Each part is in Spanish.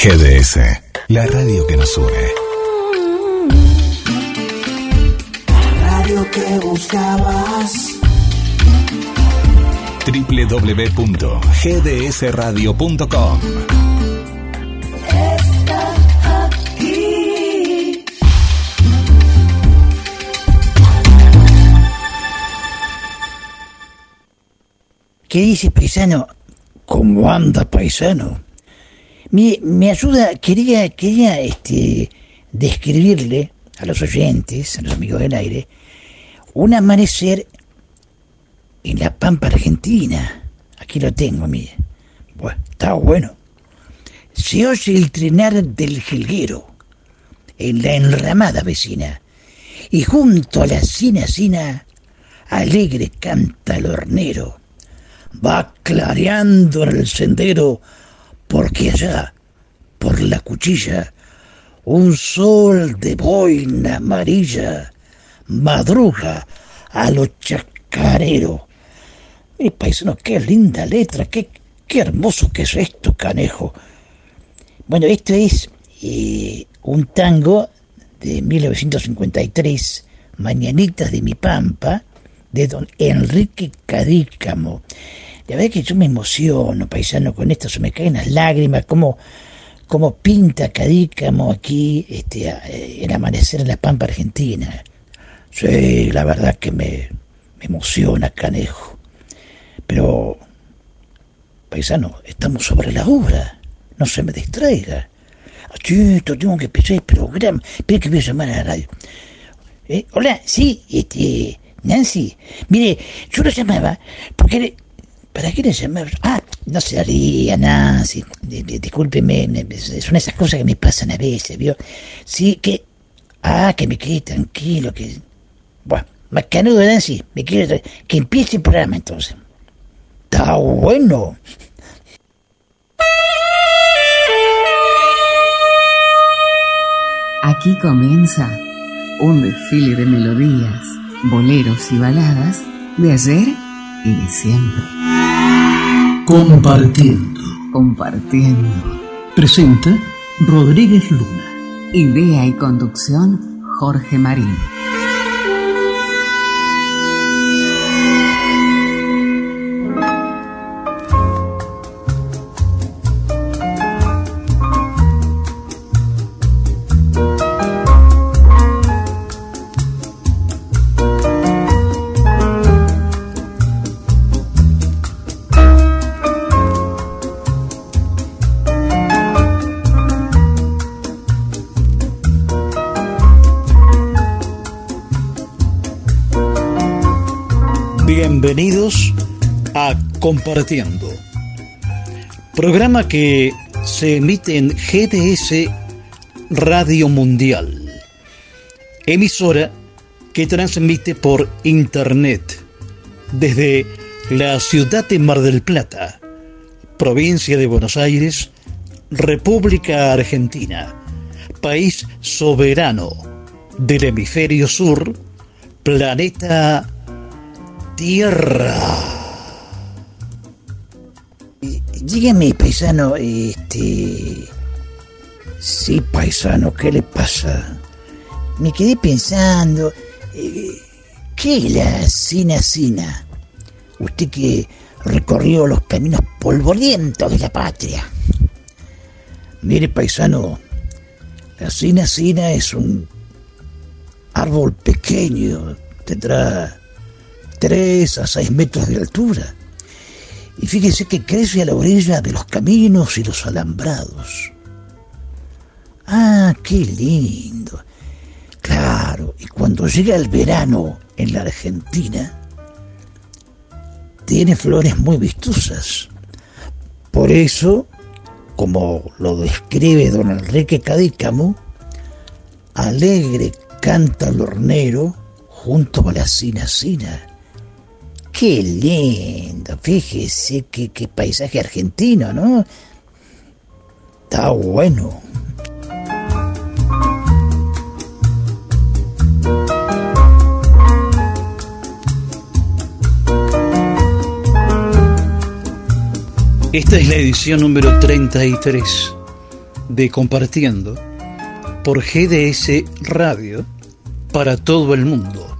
GDS, la radio que nos une. La radio que buscabas. www.gdsradio.com Está aquí. ¿Qué dice paisano? ¿Cómo anda paisano? Me, me ayuda, quería, quería este, describirle a los oyentes, a los amigos del aire, un amanecer en la Pampa Argentina. Aquí lo tengo, mire. Bueno, está bueno. Se oye el trenar del jilguero en la enramada vecina y junto a la cina cina alegre canta el hornero. Va clareando en el sendero porque allá, por la cuchilla, un sol de boina amarilla madruga a lo chacarero. Mi paisano, qué linda letra, qué, qué hermoso que es esto, canejo. Bueno, esto es eh, un tango de 1953, Mañanitas de mi Pampa, de don Enrique Cadícamo. La verdad que yo me emociono, paisano, con esto, se me caen las lágrimas, como, como pinta Cadícamo aquí este, eh, el amanecer en la Pampa Argentina. Sí, la verdad que me, me emociona, canejo. Pero, paisano, estamos sobre la obra, no se me distraiga. Achito, tengo que empezar el programa. Espera que voy a llamar a la radio. Eh, hola, sí, este, Nancy. Mire, yo lo llamaba porque... ¿Para qué le llamaba? Ah, no se haría. Di- di- Discúlpeme, me- me- son esas cosas que me pasan a veces, ¿vio? Sí, que... Ah, que me quede tranquilo, que... Bueno, macanudo, Nancy, me quiero... tra- Que empiece el programa, entonces. Está bueno. Aquí comienza un desfile de melodías, boleros y baladas de ayer y de siempre. Compartiendo. Compartiendo. Presenta Rodríguez Luna. Idea y conducción Jorge Marín. Bienvenidos a Compartiendo, programa que se emite en GDS Radio Mundial, emisora que transmite por Internet desde la ciudad de Mar del Plata, provincia de Buenos Aires, República Argentina, país soberano del hemisferio sur, planeta Tierra. Dígame, paisano, este... Sí, paisano, ¿qué le pasa? Me quedé pensando... eh, ¿Qué es la Sina Sina? Usted que recorrió los caminos polvorientos de la patria. Mire, paisano, la Sina Sina es un árbol pequeño, tendrá 3 a 6 metros de altura. Y fíjese que crece a la orilla de los caminos y los alambrados. Ah, qué lindo. Claro, y cuando llega el verano en la Argentina, tiene flores muy vistosas. Por eso, como lo describe don Enrique Cadícamo, alegre canta el hornero junto a la sina sina. Qué lindo, fíjese qué, paisaje argentino, ¿no? Está bueno. Esta es la edición número 33 de Compartiendo por GDS Radio para todo el mundo.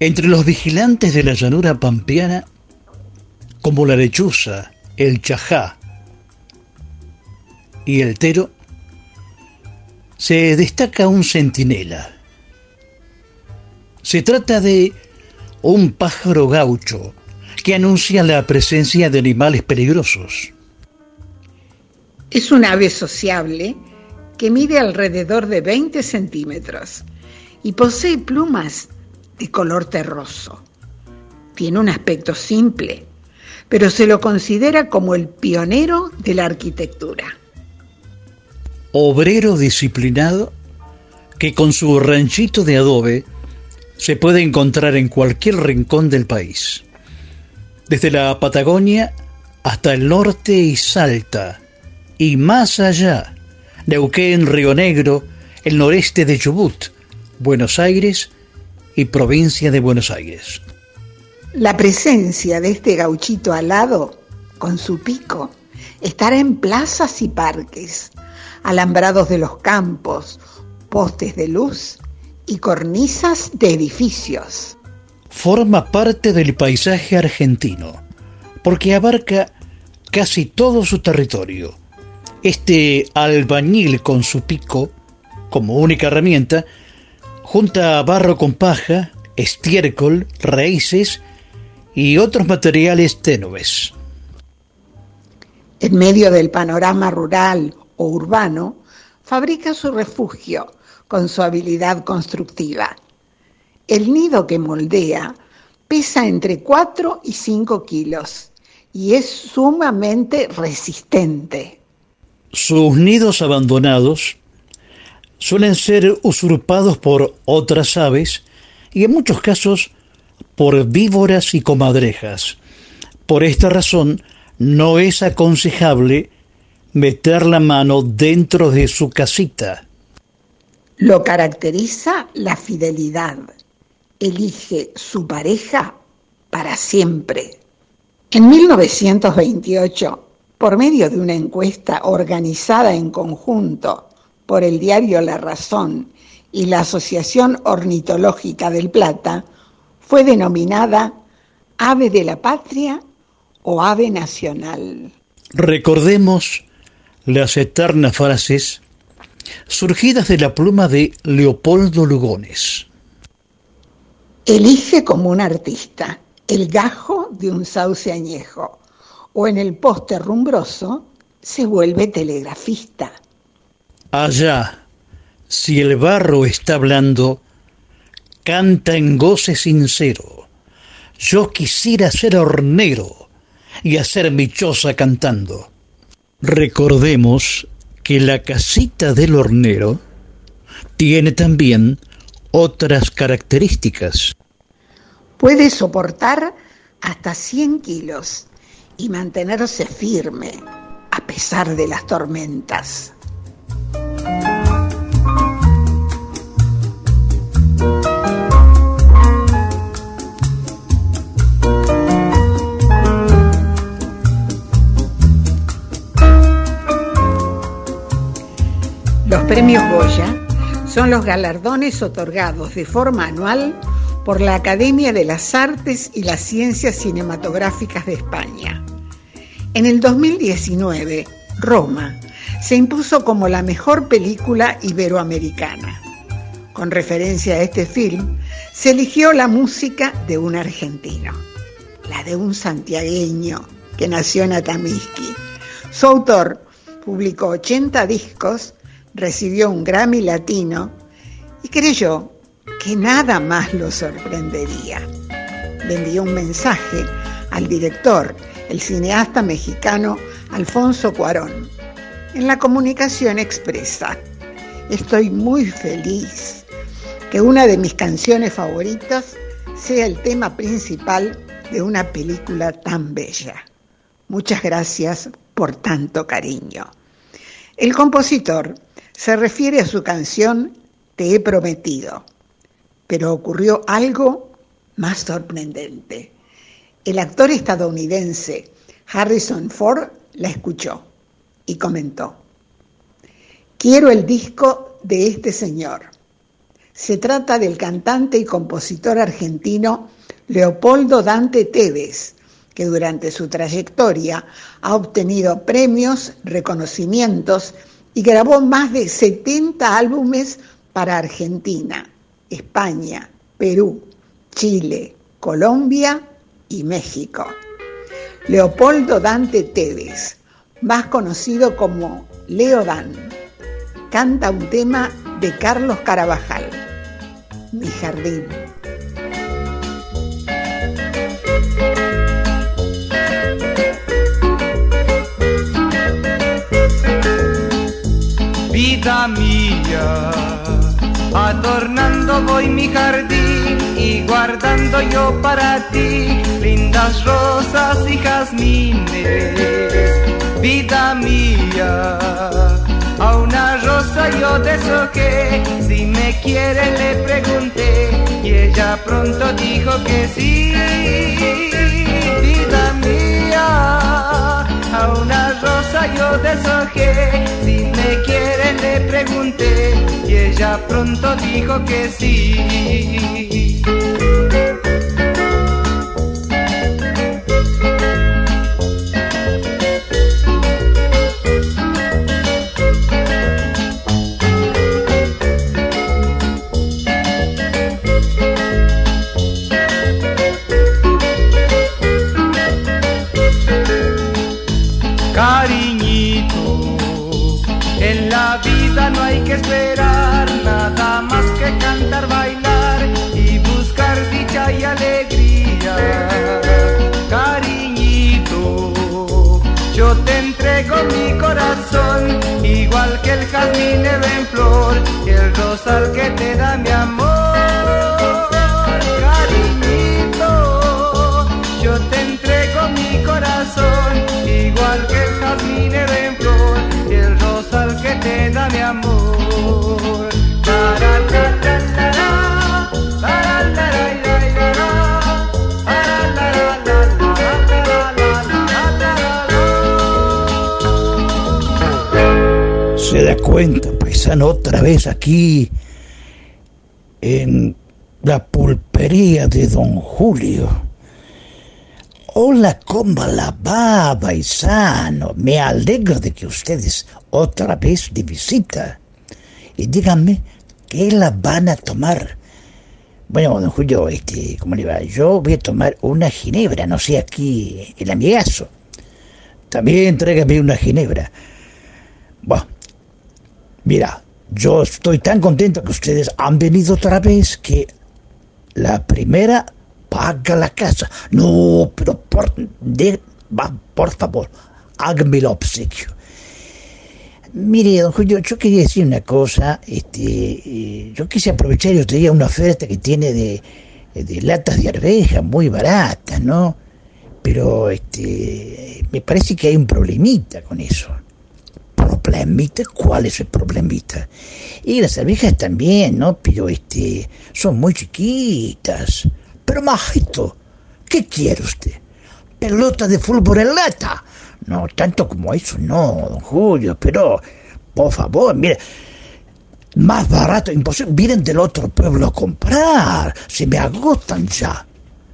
Entre los vigilantes de la llanura pampeana, como la lechuza, el chajá y el tero, se destaca un centinela. Se trata de un pájaro gaucho que anuncia la presencia de animales peligrosos. Es un ave sociable que mide alrededor de 20 centímetros y posee plumas de color terroso. Tiene un aspecto simple, pero se lo considera como el pionero de la arquitectura. Obrero disciplinado que con su ranchito de adobe se puede encontrar en cualquier rincón del país. Desde la Patagonia hasta el norte y Salta, y más allá, Neuquén, Río Negro, el noreste de Chubut, Buenos Aires y provincia de Buenos Aires. La presencia de este gauchito alado, con su pico, estará en plazas y parques, alambrados de los campos, postes de luz y cornisas de edificios. Forma parte del paisaje argentino, porque abarca casi todo su territorio. Este albañil con su pico, como única herramienta, junta barro con paja, estiércol, raíces y otros materiales tenues. En medio del panorama rural o urbano, fabrica su refugio con su habilidad constructiva. El nido que moldea pesa entre 4 y 5 kilos y es sumamente resistente. Sus nidos abandonados suelen ser usurpados por otras aves y en muchos casos por víboras y comadrejas. Por esta razón, no es aconsejable meter la mano dentro de su casita. Lo caracteriza la fidelidad. Elige su pareja para siempre. En 1928, por medio de una encuesta organizada en conjunto por el diario La Razón y la Asociación Ornitológica del Plata, fue denominada ave de la patria o ave nacional. Recordemos las eternas frases surgidas de la pluma de Leopoldo Lugones. Elige como un artista el gajo de un sauce añejo o en el poste rumbroso se vuelve telegrafista. Allá, si el barro está hablando, canta en goce sincero. Yo quisiera ser hornero y hacer mi choza cantando. Recordemos que la casita del hornero tiene también otras características. Puede soportar hasta 100 kilos y mantenerse firme a pesar de las tormentas. Los premios Goya son los galardones otorgados de forma anual por la Academia de las Artes y las Ciencias Cinematográficas de España. En el 2019, Roma se impuso como la mejor película iberoamericana. Con referencia a este film, se eligió la música de un argentino, la de un santiagueño que nació en Atamisqui. Su autor publicó 80 discos recibió un Grammy latino y creyó que nada más lo sorprendería. Le envió un mensaje al director, el cineasta mexicano Alfonso Cuarón. En la comunicación expresa, estoy muy feliz que una de mis canciones favoritas sea el tema principal de una película tan bella. Muchas gracias por tanto cariño. El compositor se refiere a su canción Te he prometido, pero ocurrió algo más sorprendente. El actor estadounidense Harrison Ford la escuchó y comentó, quiero el disco de este señor. Se trata del cantante y compositor argentino Leopoldo Dante Tevez, que durante su trayectoria ha obtenido premios, reconocimientos y grabó más de 70 álbumes para Argentina, España, Perú, Chile, Colombia y México. Leopoldo Dante Tevez, más conocido como Leo Dan, canta un tema de Carlos Carabajal, Mi Jardín. Vida mía, adornando voy mi jardín y guardando yo para ti lindas rosas y jazmines. Vida mía, a una rosa yo deshoqué, si me quiere le pregunté y ella pronto dijo que sí. Vida mía, a una rosa yo deshojé, si me quiere le pregunté y ella pronto dijo que sí. Mi corazón, igual que el jazmín en flor y el rosal que te da mi amor. Cuenta, paisano, otra vez aquí en la pulpería de Don Julio. Hola, ¿cómo la va, paisano? Me alegro de que ustedes otra vez de visita. Y díganme, ¿qué la van a tomar? Bueno, don Julio, este, ¿cómo le va? Yo voy a tomar una ginebra, no sé aquí, el amigazo. También tráigame una ginebra. Bueno, mira, yo estoy tan contento que ustedes han venido otra vez que la primera paga la casa. No, pero por, de, va, por favor, hágame el obsequio. Mire, don Julio, yo quería decir una cosa. Este, eh, yo quise aprovechar y os una oferta que tiene de, de latas de arveja muy baratas, ¿no? Pero este, me parece que hay un problemita con eso. ¿Problemita? ¿Cuál es el problemita? Y las arvejas también, ¿no? Pero este, son muy chiquitas. Pero majito, ¿qué quiere usted? ¿Pelota de fútbol en lata? No, tanto como eso no, don Julio, pero, por favor, mire, más barato imposible. Vienen del otro pueblo a comprar, se me agotan ya.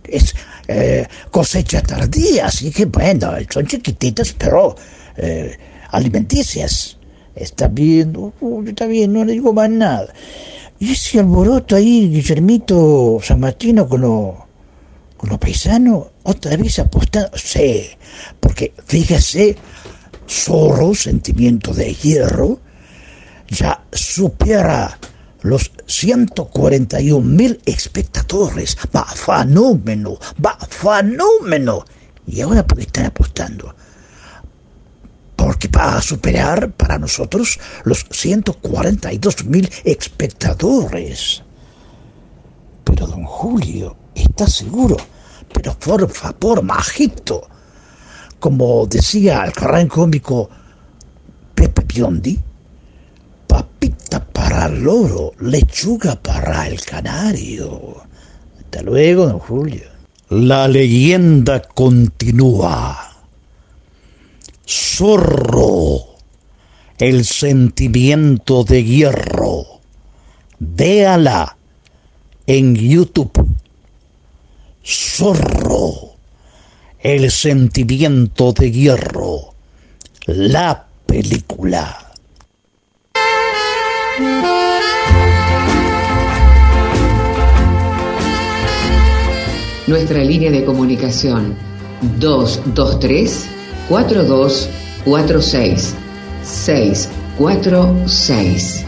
Es eh, cosecha tardía, así que bueno, son chiquititas, pero eh, alimenticias. Está bien, está bien, no le digo más nada. Y ese alboroto ahí, Guillermito San Martino, con los con los paisanos, otra vez apostando. Sí, porque fíjese, Zorro, sentimiento de hierro, ya supera los 141 mil espectadores. Va, fenómeno, va, fenómeno. Y ahora, ¿por qué están apostando? Porque va a superar para nosotros los 142 mil espectadores. Pero, don Julio, ¿está seguro? Pero por favor, majito. Como decía el gran cómico Pepe Biondi, papita para el loro, lechuga para el canario. Hasta luego, don Julio. La leyenda continúa. Zorro el sentimiento de hierro. Véala en YouTube. Zorro, el sentimiento de hierro. La película. Nuestra línea de comunicación 223 4246 646.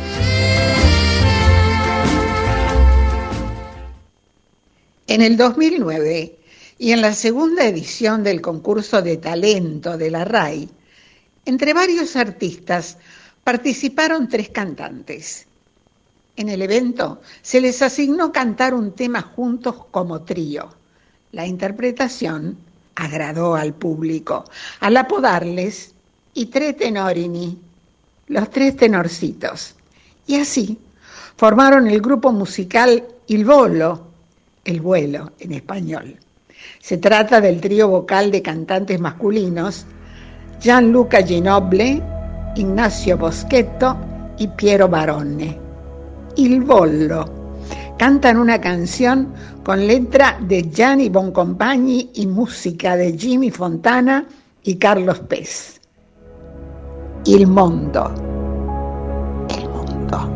En el 2009 y en la segunda edición del concurso de talento de la RAI, entre varios artistas participaron tres cantantes. En el evento se les asignó cantar un tema juntos como trío. La interpretación agradó al público al apodarles i tre tenorini, los tres tenorcitos. Y así formaron el grupo musical Il Volo, el vuelo en español. Se trata del trío vocal de cantantes masculinos Gianluca Ginoble, Ignacio Boschetto y Piero Barone. Il Vollo. Cantan una canción con letra de Gianni Boncompagni y música de Jimmy Fontana y Carlos Pez. Il mondo. El mundo.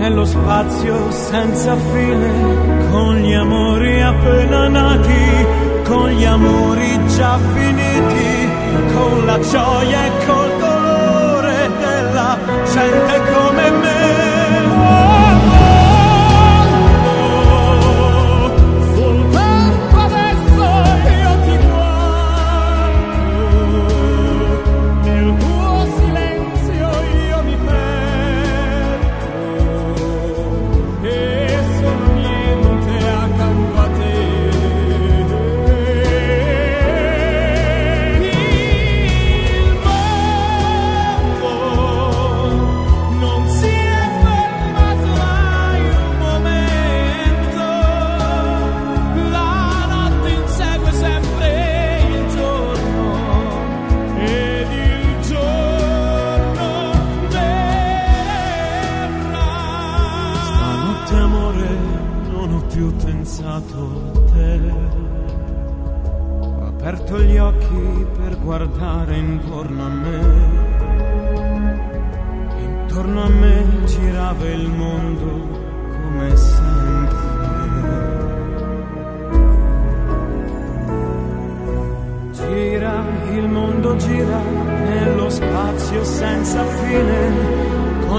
nello spazio senza fine, con gli amori appena nati, con gli amori già finiti, con la gioia e col dolore della gente come me.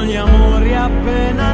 Gli amori appena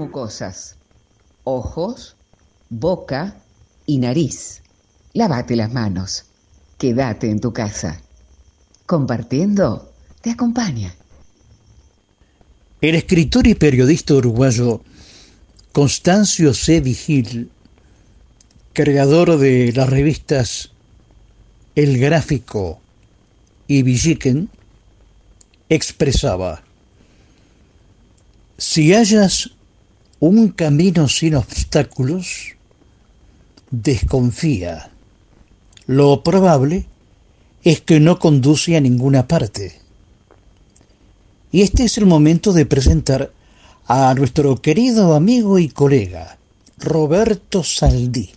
mucosas, ojos, boca y nariz. Lávate las manos. Quédate en tu casa. Compartiendo te acompaña. El escritor y periodista uruguayo Constancio C. Vigil, creador de las revistas El Gráfico y Villiquen, expresaba, si hallas un camino sin obstáculos, desconfía. Lo probable es que no conduce a ninguna parte. Y este es el momento de presentar a nuestro querido amigo y colega, Roberto Saldí.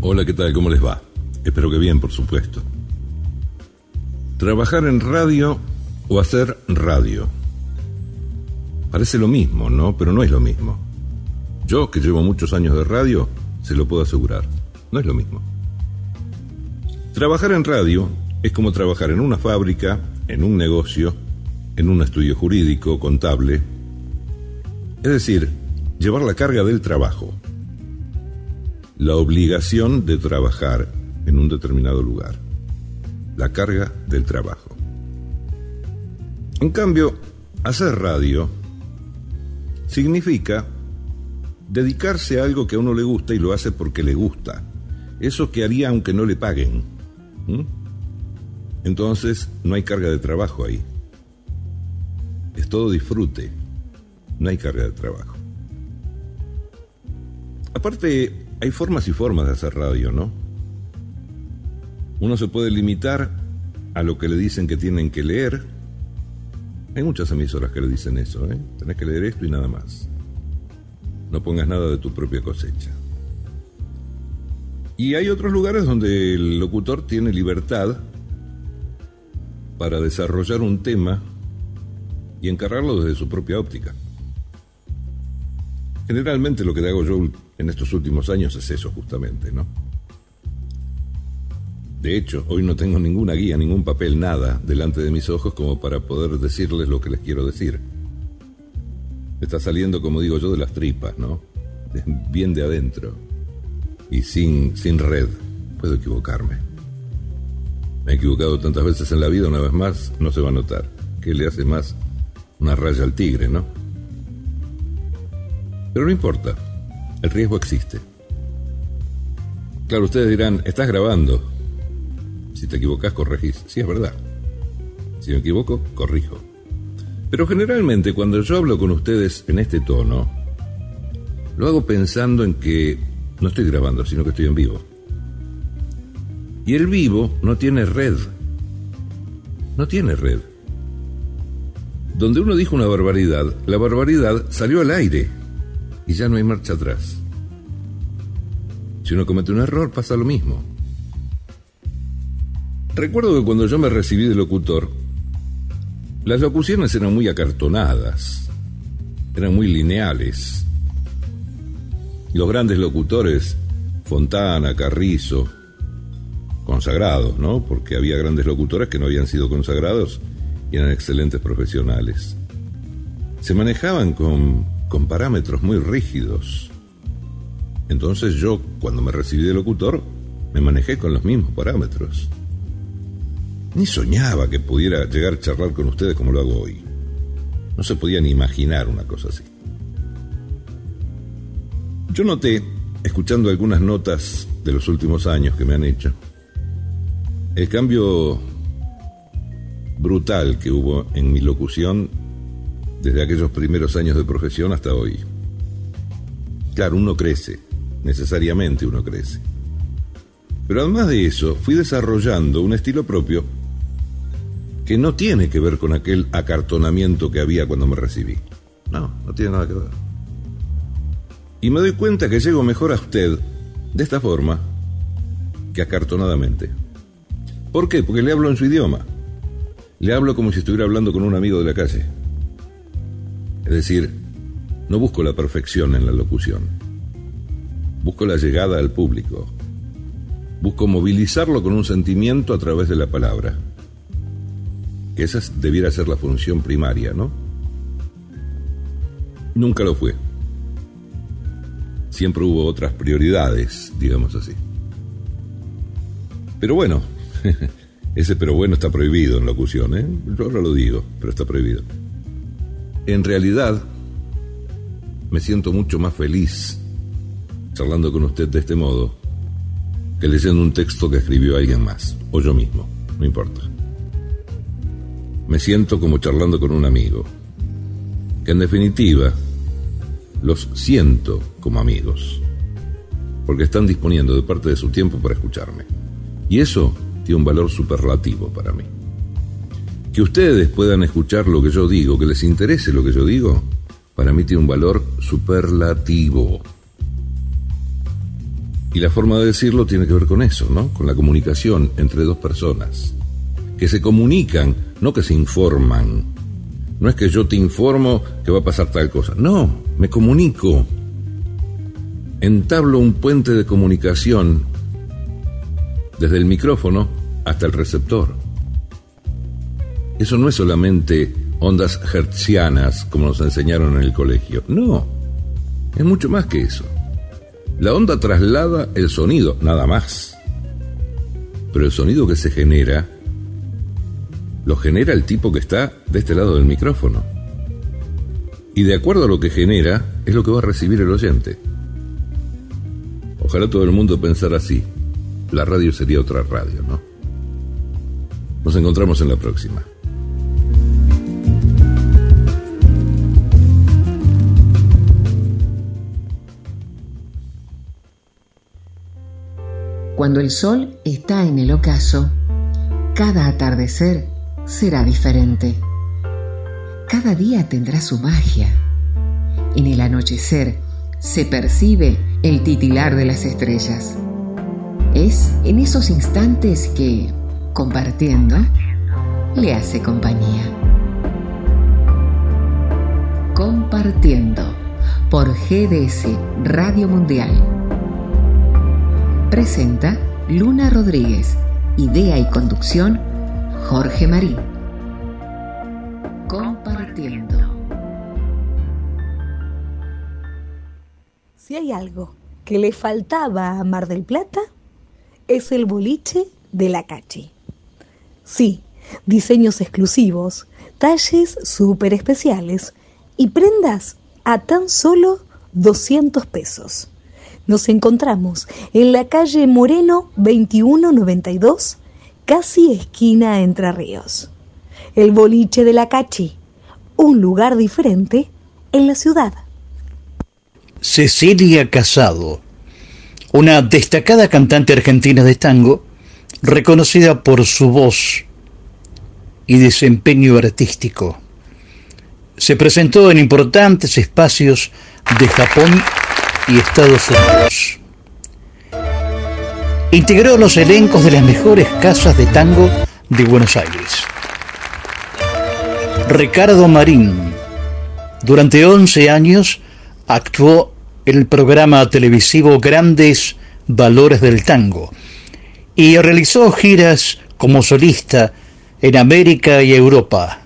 Hola, ¿qué tal? ¿Cómo les va? Espero que bien, por supuesto. Trabajar en radio o hacer radio. Parece lo mismo, ¿no? Pero no es lo mismo. Yo, que llevo muchos años de radio, se lo puedo asegurar. No es lo mismo. Trabajar en radio es como trabajar en una fábrica, en un negocio, en un estudio jurídico, contable. Es decir, llevar la carga del trabajo. La obligación de trabajar en un determinado lugar. La carga del trabajo. En cambio, hacer radio significa dedicarse a algo que a uno le gusta y lo hace porque le gusta. Eso que haría aunque no le paguen. Entonces no hay carga de trabajo ahí. Es todo disfrute. No hay carga de trabajo. Aparte, hay formas y formas de hacer radio, ¿no? Uno se puede limitar a lo que le dicen que tienen que leer. Hay muchas emisoras que le dicen eso, ¿eh? Tenés que leer esto y nada más. No pongas nada de tu propia cosecha. Y hay otros lugares donde el locutor tiene libertad para desarrollar un tema y encargarlo desde su propia óptica. Generalmente lo que hago yo en estos últimos años es eso justamente, ¿no? De hecho, hoy no tengo ninguna guía, ningún papel, nada delante de mis ojos como para poder decirles lo que les quiero decir. Está saliendo, como digo yo, de las tripas, ¿no? Bien de adentro. Y sin, sin red. Puedo equivocarme. Me he equivocado tantas veces en la vida, una vez más, no se va a notar. ¿Qué le hace más una raya al tigre, no? Pero no importa. El riesgo existe. Claro, ustedes dirán, estás grabando. Si te equivocas, corregís. Sí, es verdad. Si me equivoco, corrijo. Pero generalmente cuando yo hablo con ustedes en este tono, lo hago pensando en que no estoy grabando, sino que estoy en vivo. Y el vivo no tiene red. No tiene red. Donde uno dijo una barbaridad, la barbaridad salió al aire y ya no hay marcha atrás. Si uno comete un error, pasa lo mismo. Recuerdo que cuando yo me recibí de locutor, las locuciones eran muy acartonadas, eran muy lineales. Los grandes locutores, Fontana, Carrizo, consagrados, ¿no? Porque había grandes locutores que no habían sido consagrados y eran excelentes profesionales. Se manejaban con, con parámetros muy rígidos. Entonces yo, cuando me recibí de locutor, me manejé con los mismos parámetros. Ni soñaba que pudiera llegar a charlar con ustedes como lo hago hoy. No se podía ni imaginar una cosa así. Yo noté, escuchando algunas notas de los últimos años que me han hecho, el cambio brutal que hubo en mi locución desde aquellos primeros años de profesión hasta hoy. Claro, uno crece, necesariamente uno crece. Pero además de eso, fui desarrollando un estilo propio que no tiene que ver con aquel acartonamiento que había cuando me recibí. No, no tiene nada que ver. Y me doy cuenta que llego mejor a usted de esta forma que acartonadamente. ¿Por qué? Porque le hablo en su idioma. Le hablo como si estuviera hablando con un amigo de la calle. Es decir, no busco la perfección en la locución. Busco la llegada al público. Busco movilizarlo con un sentimiento a través de la palabra. Que esa es- debiera ser la función primaria, ¿no? Nunca lo fue. Siempre hubo otras prioridades, digamos así. Pero bueno, ese pero bueno está prohibido en locución, ¿eh? Yo ahora lo digo, pero está prohibido. En realidad, me siento mucho más feliz charlando con usted de este modo que leyendo un texto que escribió alguien más, o yo mismo, no importa. Me siento como charlando con un amigo, que en definitiva los siento como amigos, porque están disponiendo de parte de su tiempo para escucharme. Y eso tiene un valor superlativo para mí. Que ustedes puedan escuchar lo que yo digo, que les interese lo que yo digo, para mí tiene un valor superlativo. Y la forma de decirlo tiene que ver con eso, ¿no? Con la comunicación entre dos personas. Que se comunican, no que se informan. No es que yo te informo que va a pasar tal cosa. No, me comunico. Entablo un puente de comunicación desde el micrófono hasta el receptor. Eso no es solamente ondas hertzianas como nos enseñaron en el colegio. No, es mucho más que eso. La onda traslada el sonido, nada más. Pero el sonido que se genera, lo genera el tipo que está de este lado del micrófono. Y de acuerdo a lo que genera, es lo que va a recibir el oyente. Ojalá todo el mundo pensara así. La radio sería otra radio, ¿no? Nos encontramos en la próxima. Cuando el sol está en el ocaso, cada atardecer será diferente. Cada día tendrá su magia. En el anochecer se percibe el titilar de las estrellas. Es en esos instantes que, compartiendo, le hace compañía. Compartiendo por GDS Radio Mundial. Presenta Luna Rodríguez. Idea y conducción Jorge Marín. Compartiendo. Si hay algo que le faltaba a Mar del Plata, es el boliche de la Cachi. Sí, diseños exclusivos, talles súper especiales y prendas a tan solo 200 pesos. Nos encontramos en la calle Moreno 2192, casi esquina Entre Ríos. El boliche de la Cachi, un lugar diferente en la ciudad. Cecilia Casado, una destacada cantante argentina de tango, reconocida por su voz y desempeño artístico. Se presentó en importantes espacios de Japón y Estados Unidos. Integró los elencos de las mejores casas de tango de Buenos Aires. Ricardo Marín, durante 11 años, actuó en el programa televisivo Grandes Valores del Tango y realizó giras como solista en América y Europa.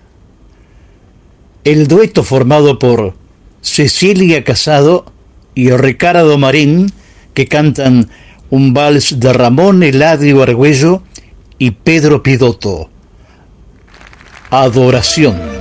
El dueto formado por Cecilia Casado y Ricardo Marín, que cantan un vals de Ramón Eladio Argüello y Pedro Pidotto. Adoración.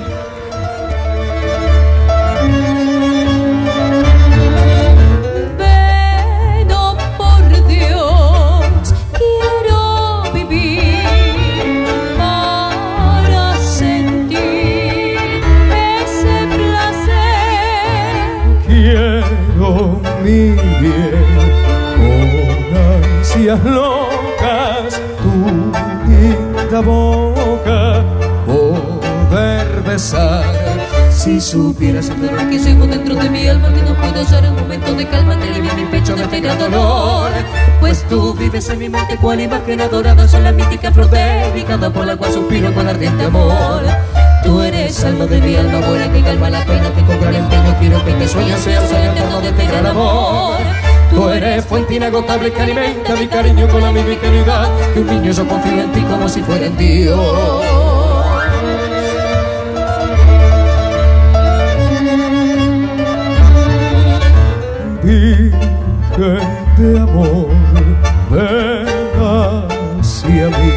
Si supieras el dolor que llevo dentro de mi alma que no puedo hallar un momento de calma que alivie mi pecho de este gran dolor. Pues tú vives en mi mente cual imagen adorada soy la mítica flor dedicada por la cual suspiro con ardiente amor. Tú eres alma de mi alma buena que calma la pena que con gran empeño quiero que este sueño sea soy eterno de este gran amor. Tú eres fuente inagotable que alimenta mi cariño con la misma ingenuidad que un niño yo confío en ti como si fuera en Dios. Virgen de amor, ven hacia mí,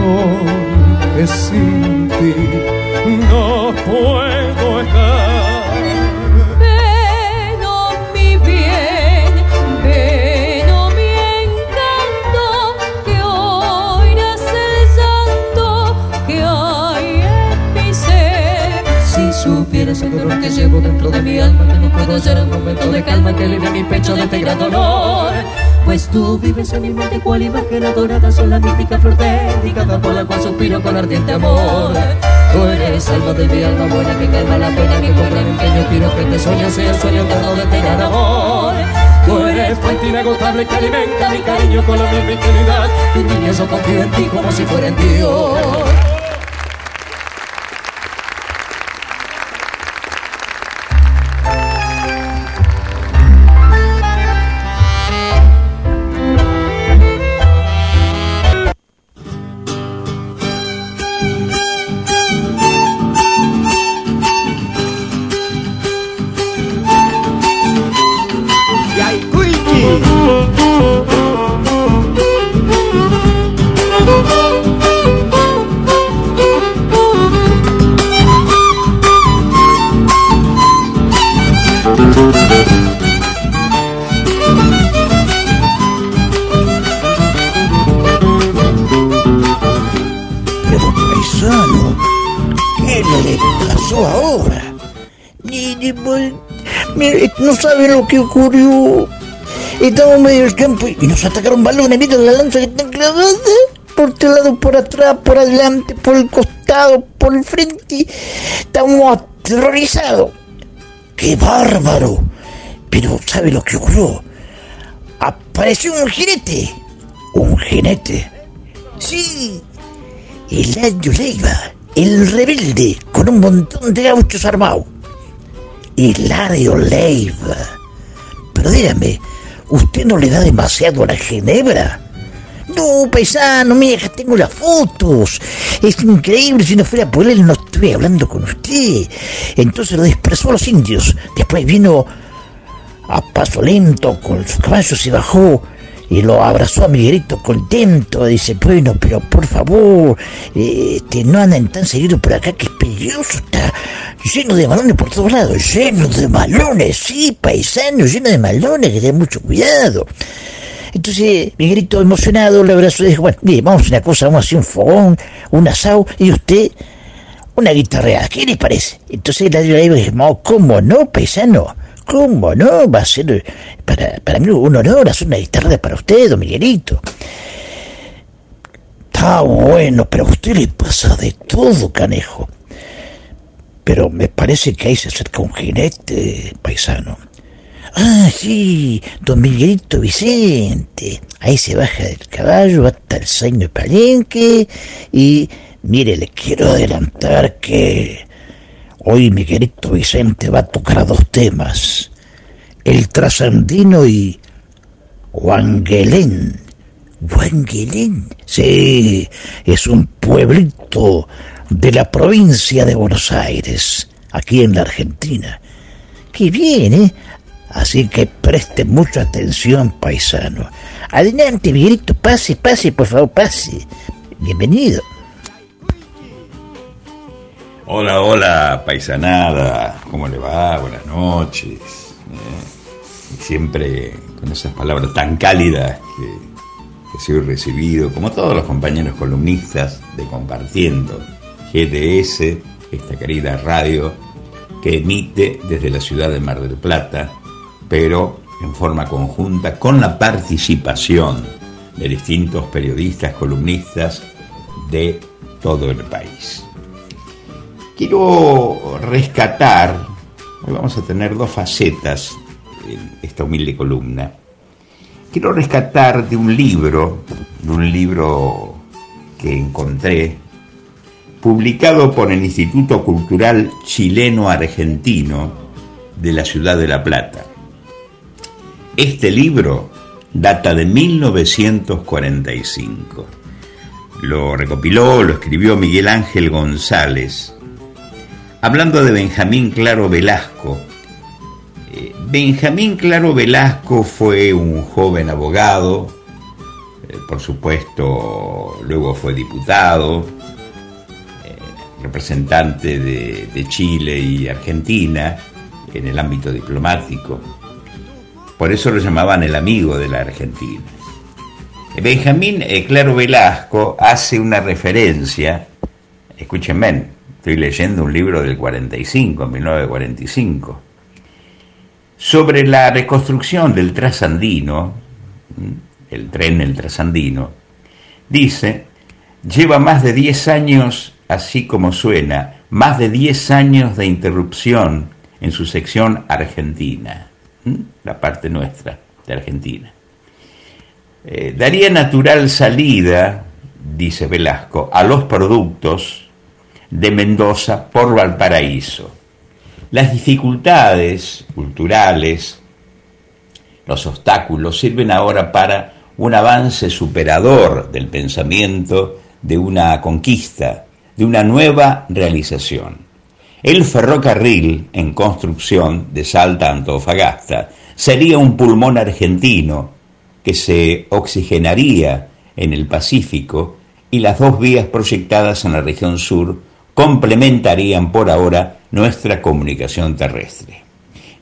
porque sin ti no puedo dentro de mi alma, que no puedo hallar un momento de calma que alivie mi pecho de este gran dolor. Pues tú vives en mi mente cual imagen adorada, son la mítica flor dedicada por la cual suspiro con ardiente amor. Tú eres alma de mi alma buena que calma la pena que con gran empeño quiero que este sueño sea el sueño eterno de este gran amor. Tú eres fuente inagotable que alimenta mi cariño con la misma ingenuidad. Y niño yo confío en ti como si fuera en Dios. Que ocurrió. Estamos medio del campo y nos atacaron balones. ¿Vieron la lanza que están clavadas? Por este lado, por atrás, por adelante, por el costado, por el frente. Estamos aterrorizados. ¡Qué bárbaro! Pero ¿sabe lo que ocurrió? Apareció un jinete. ¿Un jinete? Sí, Eladio Leiva, el rebelde, con un montón de gauchos armados. Eladio Leiva. Pero dígame, ¿usted no le da demasiado a la ginebra? No, paisano, mira, tengo las fotos. Es increíble, si no fuera por él no estuviera hablando con usted. Entonces lo dispersó a los indios. Después vino a paso lento con su caballo, se bajó y lo abrazó a Miguelito contento. Dice, bueno, pero por favor, este, no anden tan seguido por acá que es peligroso. Está lleno de malones por todos lados, lleno de malones, sí, paisano, lleno de malones, que ten mucho cuidado. Entonces Miguelito emocionado le abrazó y dijo, bueno, mire, vamos a una cosa, vamos a hacer un fogón, un asado, y usted una guitarreada, ¿qué le parece? Entonces la dijo, dijo, no, ¿cómo no, paisano? ¿Cómo no? Va a ser eh, para, para mí un honor hacer una guitarra para usted, don Miguelito. Está bueno, pero a usted le pasa de todo, canejo. Pero me parece que ahí se acerca un jinete, paisano. Ah, sí, don Miguelito Vicente. Ahí se baja del caballo hasta el Seño de Palenque y mire, le quiero adelantar que hoy Miguelito Vicente va a tocar dos temas. El trasandino y Wangelén. Wangelén. Sí, es un pueblito de la provincia de Buenos Aires, aquí en la Argentina. Qué bien, ¿eh? Así que preste mucha atención, paisano. Adelante, Miguelito, pase, pase, por favor, pase. Bienvenido. Hola, hola, paisanada. ¿Cómo le va? Buenas noches. Eh, y siempre con esas palabras tan cálidas que, que soy recibido, como todos los compañeros columnistas de Compartiendo GDS, esta querida radio que emite desde la ciudad de Mar del Plata, pero en forma conjunta con la participación de distintos periodistas, columnistas de todo el país. Quiero rescatar, hoy vamos a tener dos facetas en esta humilde columna. Quiero rescatar de un libro, de un libro que encontré, publicado por el Instituto Cultural Chileno Argentino de la ciudad de La Plata. Este libro data de 1945. Lo recopiló, lo escribió Miguel Ángel González, hablando de Benjamín Claro Velasco. Eh, Benjamín Claro Velasco fue un joven abogado, eh, por supuesto, luego fue diputado, eh, representante de, de Chile y Argentina en el ámbito diplomático. Por eso lo llamaban el amigo de la Argentina. Benjamín Claro Velasco hace una referencia, escúchenme, estoy leyendo un libro del 45, 1945, sobre la reconstrucción del trasandino, el tren el trasandino, dice, lleva más de 10 años, así como suena, más de 10 años de interrupción en su sección argentina, la parte nuestra de Argentina. Eh, daría natural salida, dice Velasco, a los productos de Mendoza por Valparaíso. Las dificultades culturales, los obstáculos sirven ahora para un avance superador del pensamiento de una conquista, de una nueva realización. El ferrocarril en construcción de Salta Antofagasta sería un pulmón argentino que se oxigenaría en el Pacífico y las dos vías proyectadas en la región sur complementarían por ahora nuestra comunicación terrestre.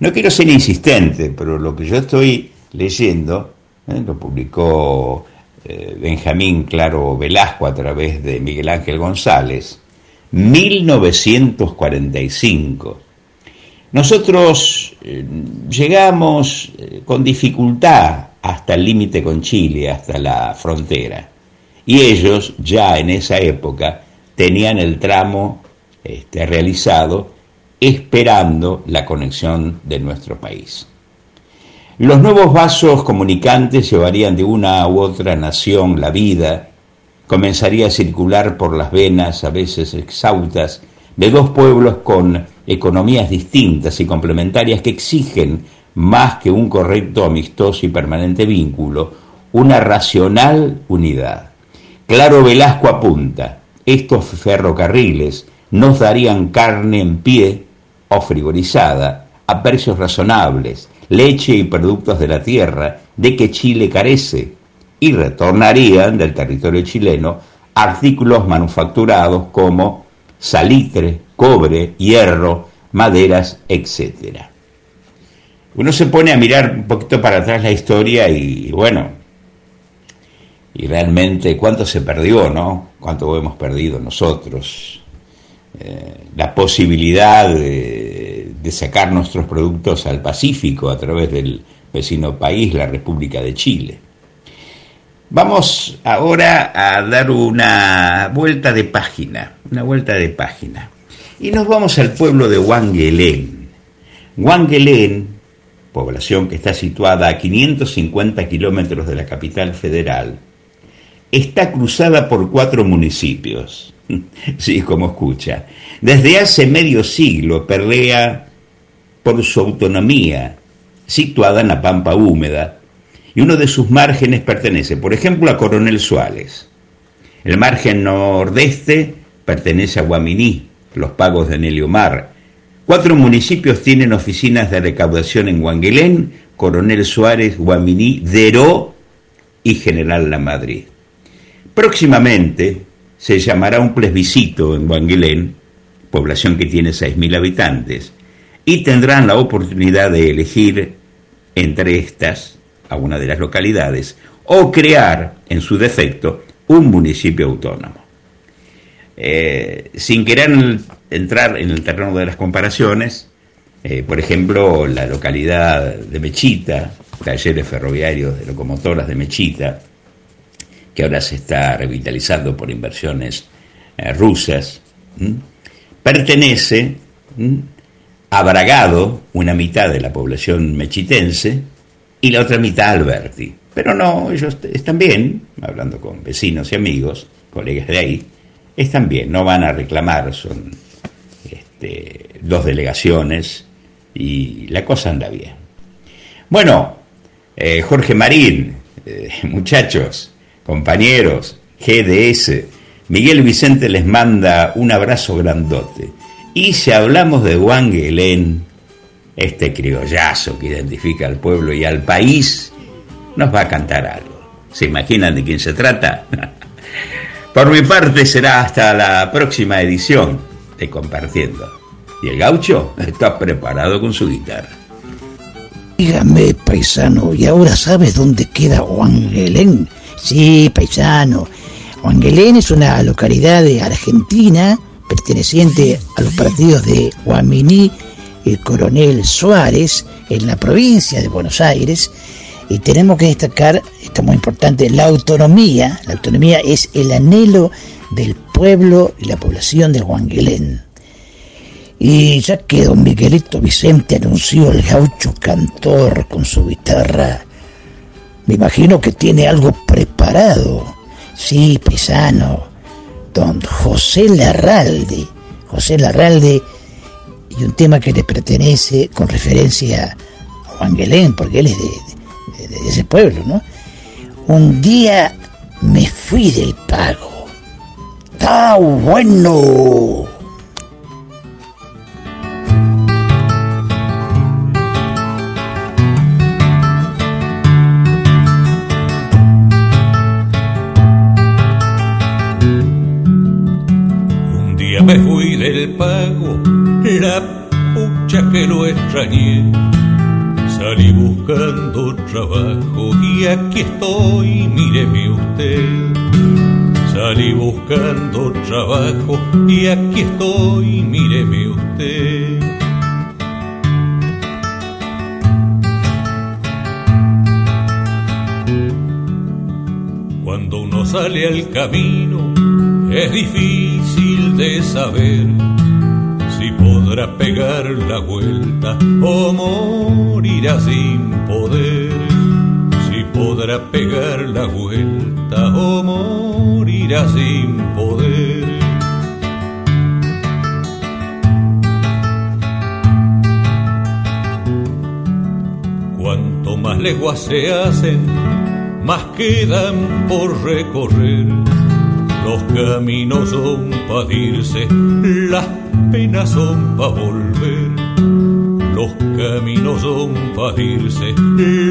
No quiero ser insistente, pero lo que yo estoy leyendo, ¿eh? lo publicó eh, Benjamín Claro Velasco a través de Miguel Ángel González, 1945. Nosotros eh, llegamos con dificultad hasta el límite con Chile, hasta la frontera. Y ellos ya en esa época tenían el tramo este, realizado esperando la conexión de nuestro país. Los nuevos vasos comunicantes llevarían de una u otra nación la vida, comenzaría a circular por las venas, a veces exhaustas, de dos pueblos con economías distintas y complementarias que exigen más que un correcto, amistoso y permanente vínculo, una racional unidad. Claro Velasco apunta, estos ferrocarriles nos darían carne en pie o frigorizada a precios razonables, leche y productos de la tierra de que Chile carece, y retornarían del territorio chileno artículos manufacturados como salitre, cobre, hierro, maderas, etc uno se pone a mirar un poquito para atrás la historia y, bueno, y realmente cuánto se perdió, ¿no? Cuánto hemos perdido nosotros. Eh, la posibilidad de, sacar nuestros productos al Pacífico a través del vecino país, la República de Chile. Vamos ahora a dar una vuelta de página, una vuelta de página. Y nos vamos al pueblo de Wangelén. Wangelén población que está situada a 550 kilómetros de la capital federal, está cruzada por cuatro municipios. Sí, como escucha. Desde hace medio siglo pelea por su autonomía, situada en la pampa húmeda, y uno de sus márgenes pertenece, por ejemplo, a Coronel Suárez. El margen nordeste pertenece a Guaminí, los pagos de Nelio Mar, Cuatro municipios tienen oficinas de recaudación en Guanguelén, Coronel Suárez, Guaminí, Deró y General La Madrid. Próximamente se llamará un plebiscito en Guanguelén, población que tiene 6.000 habitantes, y tendrán la oportunidad de elegir entre estas, a una de las localidades, o crear, en su defecto, un municipio autónomo. Eh, sin querer entrar en el terreno de las comparaciones, eh, por ejemplo, la localidad de Mechita, talleres ferroviarios de locomotoras de Mechita, que ahora se está revitalizando por inversiones eh, rusas, pertenece a Bragado, una mitad de la población mechitense, y la otra mitad a Alberti. Pero no, ellos están bien, hablando con vecinos y amigos, colegas de ahí, están bien, no van a reclamar, son dos delegaciones y la cosa anda bien. Bueno, Eh, Jorge Marín, eh, muchachos, compañeros, GDS, Miguel Vicente les manda un abrazo grandote. Y si hablamos de Juan Guelén, este criollazo que identifica al pueblo y al país, nos va a cantar algo. ¿Se imaginan de quién se trata? Por mi parte será hasta la próxima edición de Compartiendo. Y el gaucho está preparado con su guitarra. Dígame, paisano, ¿y ahora sabes dónde queda Huanguelén? Sí, paisano. Huanguelén es una localidad de Argentina perteneciente a los partidos de Guaminí y Coronel Suárez en la provincia de Buenos Aires. Y tenemos que destacar, esto es muy importante, la autonomía. La autonomía es el anhelo del pueblo y la población de Huanguelén. Y ya que don Miguelito Vicente anunció el gaucho cantor con su guitarra, me imagino que tiene algo preparado. Sí, pesano. Don José Larralde. José Larralde y un tema que le pertenece con referencia a Juan Guelén, porque él es de, de- ese pueblo, ¿no? Un día me fui del pago. ¡Está bueno! Que lo extrañé. Salí buscando trabajo y aquí estoy, míreme usted. Salí buscando trabajo y aquí estoy, míreme usted. Cuando uno sale al camino, es difícil de saber podrá pegar la vuelta o morirá sin poder. Si podrá pegar la vuelta o morirá sin poder. Cuanto más leguas se hacen, más quedan por recorrer. Los caminos son para irse, las penas son para volver. Los caminos son para irse,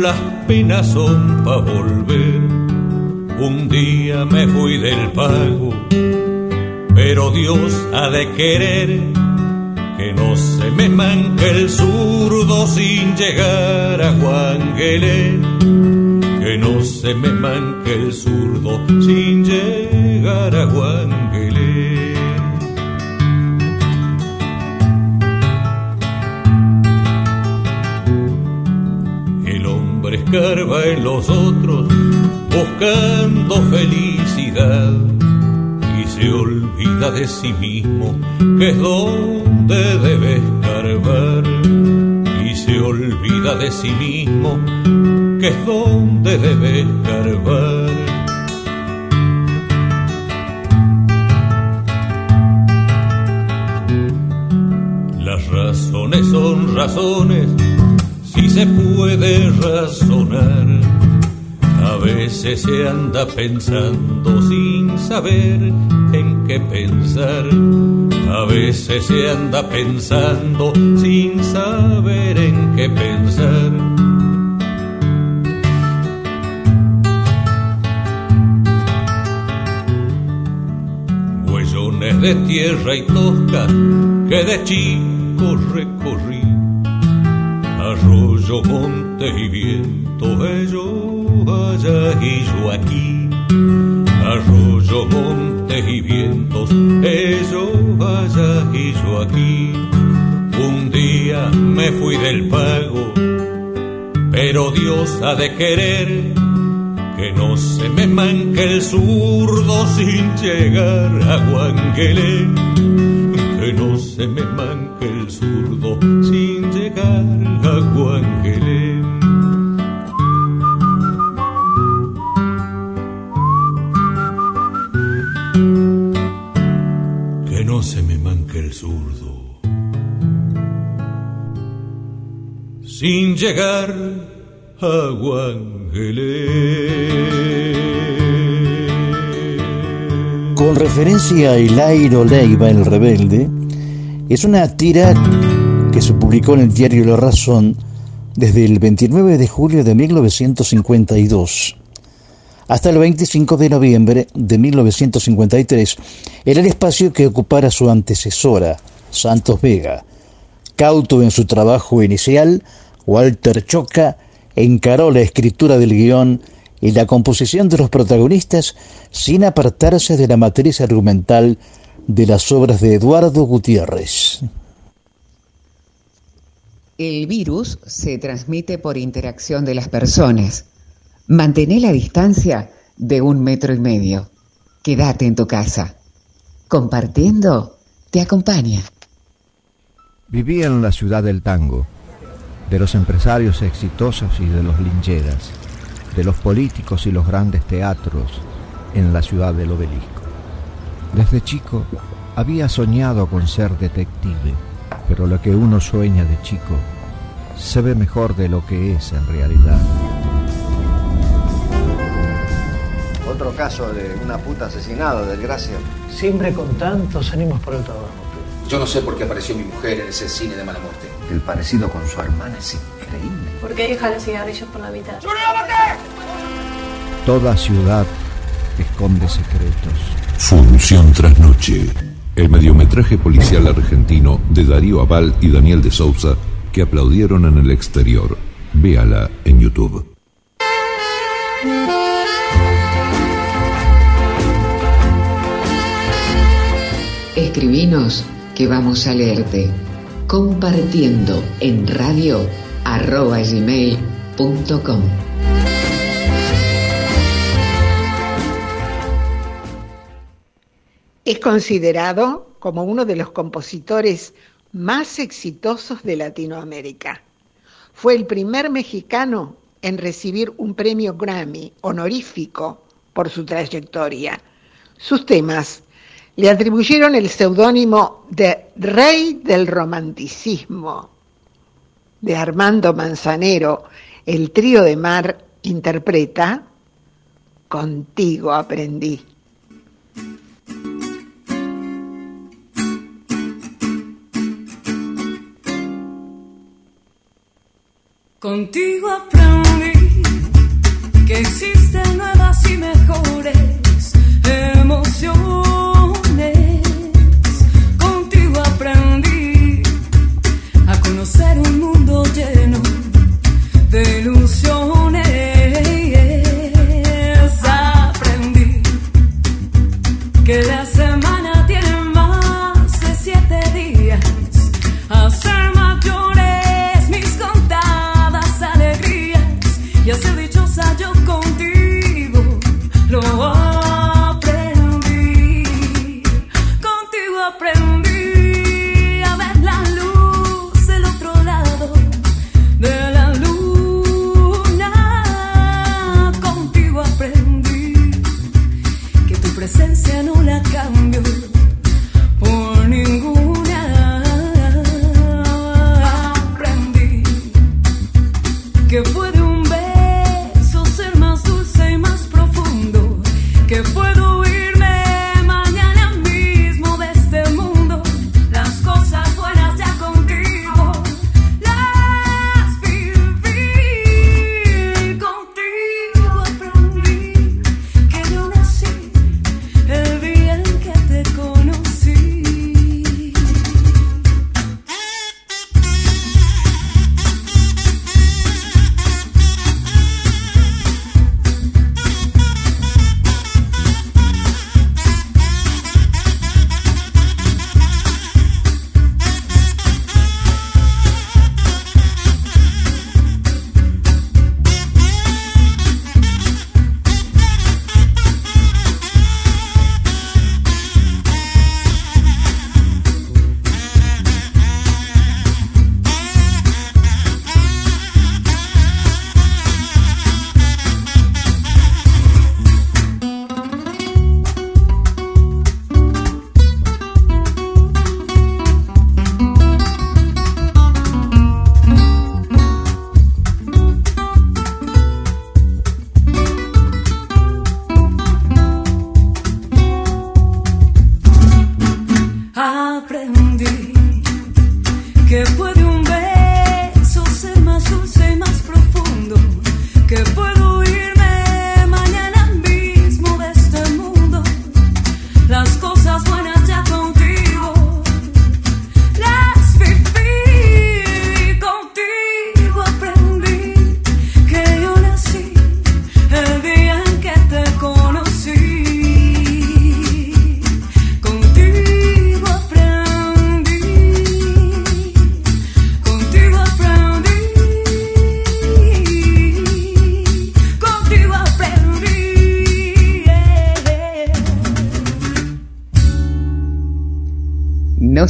las penas son para volver. Un día me fui del pago, pero Dios ha de querer que no se me manque el zurdo sin llegar a Guanguelé. Que no se me manque el zurdo sin llegar a Guanguelé. Escarba en los otros buscando felicidad y se olvida de sí mismo que es donde debe escarbar y se olvida de sí mismo que es donde debe escarbar. Las razones son razones se puede razonar. A veces se anda pensando sin saber en qué pensar. A veces se anda pensando sin saber en qué pensar. De tierra y tosca que de chico recorrí. Arroyo, monte y viento, ellos allá y yo aquí. Arroyo, monte y vientos, ellos allá y yo aquí. Un día me fui del pago, pero Dios ha de querer que no se me manque el zurdo sin llegar a Guanguelé. Que no se me manque el zurdo sin a. Que no se me manque el zurdo sin llegar agua angelé. Con referencia a Hilairo Leiva, el rebelde, es una tira que se publicó en el diario La Razón desde el 29 de julio de 1952 hasta el 25 de noviembre de 1953, era el espacio que ocupara su antecesora, Santos Vega. Cauto en su trabajo inicial, Walter Choca encaró la escritura del guion y la composición de los protagonistas sin apartarse de la matriz argumental de las obras de Eduardo Gutiérrez. El virus se transmite por interacción de las personas. Mantén la distancia de un metro y medio. Quédate en tu casa. Compartiendo te acompaña. Vivía en la ciudad del tango, de los empresarios exitosos y de los lincheras, de los políticos y los grandes teatros en la ciudad del obelisco. Desde chico había soñado con ser detective, pero lo que uno sueña de chico se ve mejor de lo que es en realidad. Otro caso de una puta asesinada, desgracia. Siempre con tantos ánimos por el trabajo. Yo no sé por qué apareció mi mujer en ese cine de mala muerte. El parecido con su hermana es increíble. ¿Por qué deja los cigarrillos por la mitad? Toda ciudad esconde secretos. Función tras noche. El mediometraje policial argentino de Darío Aval y Daniel de Sousa que aplaudieron en el exterior. Véala en YouTube. Escribinos que vamos a leerte compartiendo en radio. Es considerado como uno de los compositores más exitosos de Latinoamérica. Fue el primer mexicano en recibir un premio Grammy honorífico por su trayectoria. Sus temas le atribuyeron el seudónimo de Rey del Romanticismo. De Armando Manzanero, el trío de mar interpreta Contigo aprendí. Contigo aprendí que existen nuevas y mejores emociones. Contigo aprendí a conocer un mundo lleno de ilusiones. Aprendí que puede un beso ser más dulce y más profundo, que puedo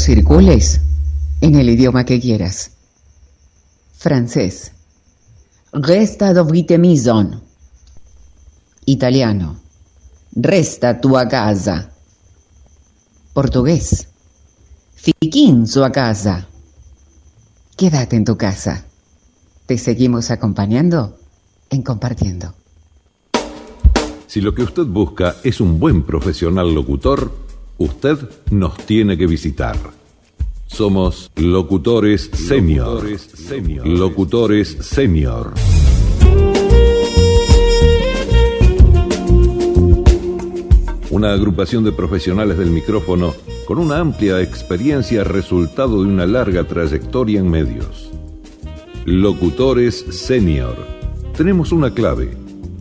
circules en el idioma que quieras. Francés. Resta dovrite maison. Italiano. Resta tua casa. Portugués. Fiquín su casa. Quédate en tu casa. Te seguimos acompañando en compartiendo. Si lo que usted busca es un buen profesional locutor, usted nos tiene que visitar. Somos locutores senior. Locutores senior. Una agrupación de profesionales del micrófono con una amplia experiencia resultado de una larga trayectoria en medios. Locutores Senior. Tenemos una clave.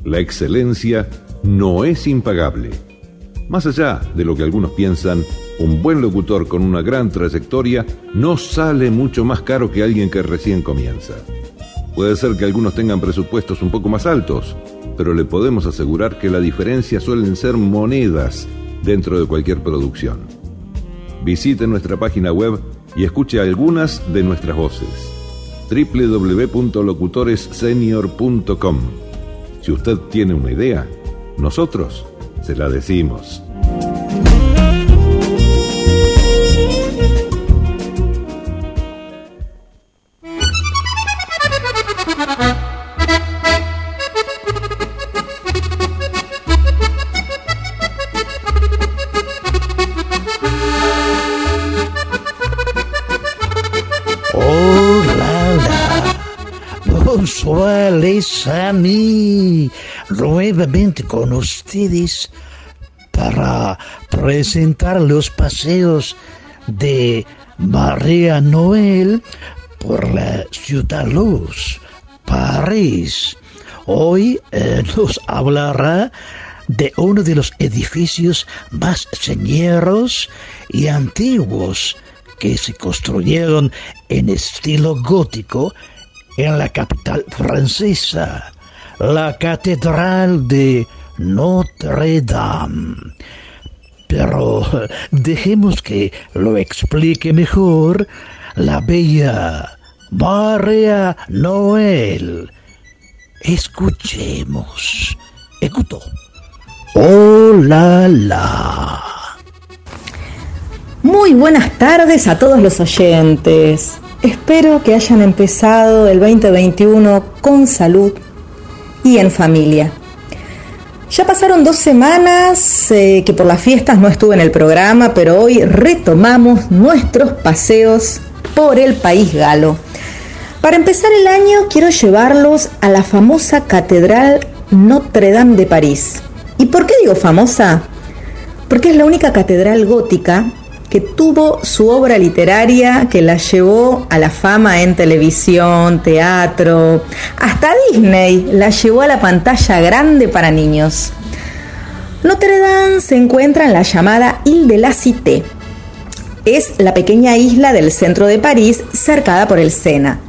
La excelencia no es impagable. Más allá de lo que algunos piensan, un buen locutor con una gran trayectoria no sale mucho más caro que alguien que recién comienza. Puede ser que algunos tengan presupuestos un poco más altos, pero le podemos asegurar que la diferencia suelen ser monedas dentro de cualquier producción. Visite nuestra página web y escuche algunas de nuestras voces. www.locutoressenior.com Si usted tiene una idea, nosotros se la decimos. Con ustedes para presentar los paseos de María Noel por la Ciudad Luz, París. Hoy eh, nos hablará de uno de los edificios más señeros y antiguos que se construyeron en estilo gótico en la capital francesa, la Catedral de Notre Dame. Pero dejemos que lo explique mejor la bella María Noel. Escuchemos. Escuto. Oh la la. Muy buenas tardes a todos los oyentes. Espero que hayan empezado el 2021 con salud y en familia. Ya pasaron dos semanas eh, que por las fiestas no estuve en el programa, pero hoy retomamos nuestros paseos por el país galo. Para empezar el año quiero llevarlos a la famosa Catedral Notre Dame de París. ¿Y por qué digo famosa? Porque es la única catedral gótica que tuvo su obra literaria que la llevó a la fama en televisión, teatro, hasta Disney la llevó a la pantalla grande para niños. Notre Dame se encuentra en la llamada Ile de la Cité. Es la pequeña isla del centro de París cercada por el Sena.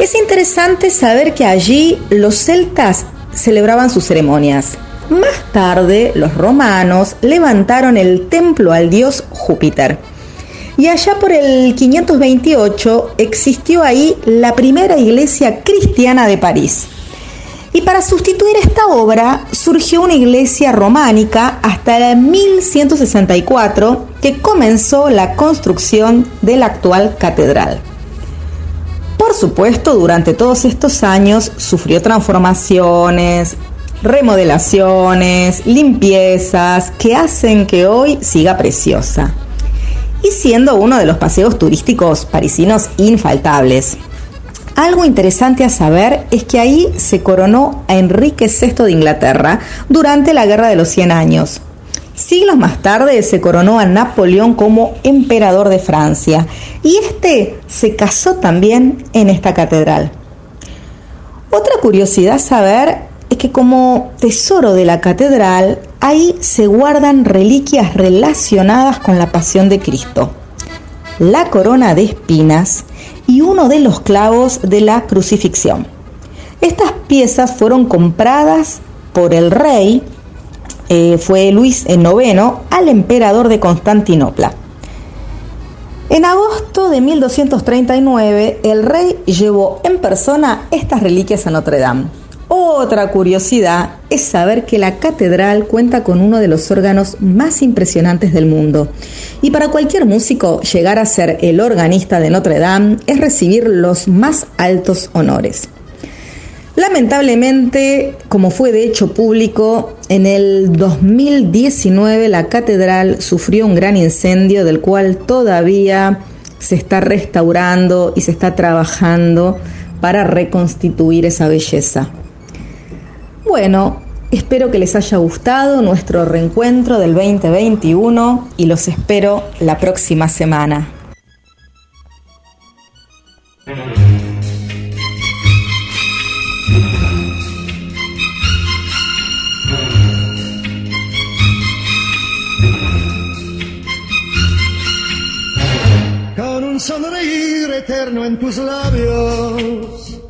Es interesante saber que allí los celtas celebraban sus ceremonias. Más tarde, los romanos levantaron el templo al dios Júpiter. Y allá por el 528 existió ahí la primera iglesia cristiana de París. Y para sustituir esta obra surgió una iglesia románica hasta el 1164 que comenzó la construcción de la actual catedral. Por supuesto, durante todos estos años sufrió transformaciones, remodelaciones, limpiezas que hacen que hoy siga preciosa. y siendo uno de los paseos turísticos parisinos infaltables. Algo interesante a saber es que ahí se coronó a Enrique VI de Inglaterra durante la Guerra de los 100 Años. Siglos más tarde se coronó a Napoleón como emperador de Francia y este se casó también en esta catedral. Otra curiosidad saber es que como tesoro de la catedral ahí se guardan reliquias relacionadas con la pasión de Cristo. La corona de espinas y uno de los clavos de la crucifixión. Estas piezas fueron compradas por el rey, eh, fue Luis IX, al emperador de Constantinopla. En agosto de 1239, el rey llevó en persona estas reliquias a Notre Dame. Otra curiosidad es saber que la catedral cuenta con uno de los órganos más impresionantes del mundo. Y para cualquier músico, llegar a ser el organista de Notre Dame es recibir los más altos honores. Lamentablemente, como fue de hecho público, en el 2019 la catedral sufrió un gran incendio del cual todavía se está restaurando y se está trabajando para reconstituir esa belleza. Bueno, espero que les haya gustado nuestro reencuentro del 2021 y los espero la próxima semana. con un sonreír eterno en tus labios,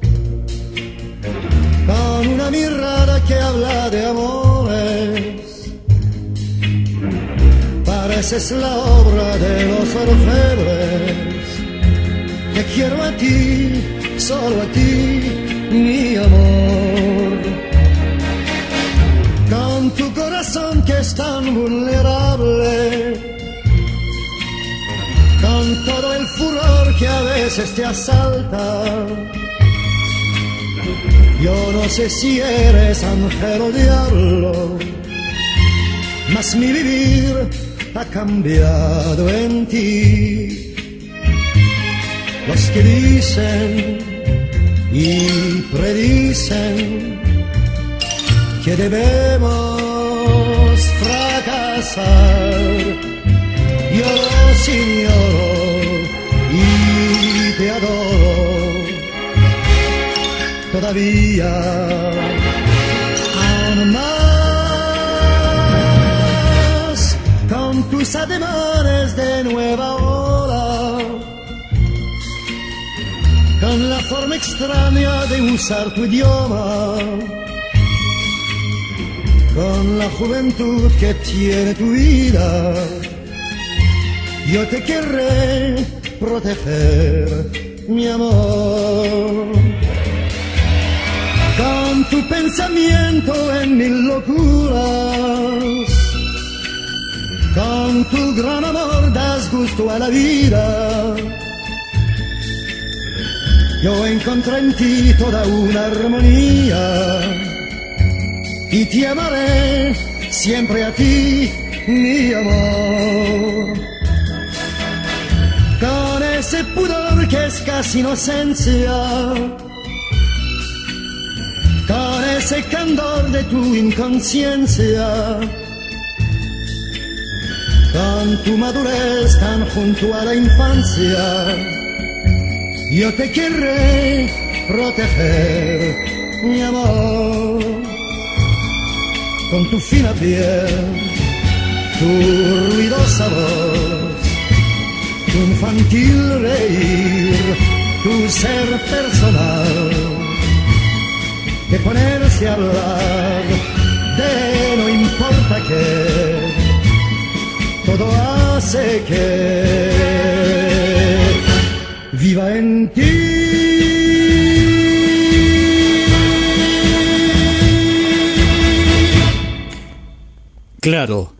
con una mirada que habla de amores. Pareces la obra de los orfebres. Te quiero a ti, solo a ti, mi amor. Con tu corazón que es tan vulnerable con todo el furor que a veces te asalta. Yo no sé si eres ángel o diablo, mas mi vivir ha cambiado en ti. Los que dicen y predicen que debemos fracasar yo los ignoro y te adoro aún más. Con tus ademanes de nueva hora. Con la forma extraña de usar tu idioma. Con la juventud que tiene tu vida. Yo te querré proteger, mi amor. Tu pensamiento en mil locuras, con tu gran amor das gusto a la vida. Yo encontré en ti toda una armonía y te amaré siempre a ti, mi amor con ese pudor que es casi inocencia, con ese candor de tu inconsciencia, con tu madurez tan junto a la infancia, yo te querré proteger, mi amor, con tu fina piel, tu ruidosa voz tu infantil reír, tu ser personal, de ponerse a hablar de no importa qué, todo hace que viva en Claro.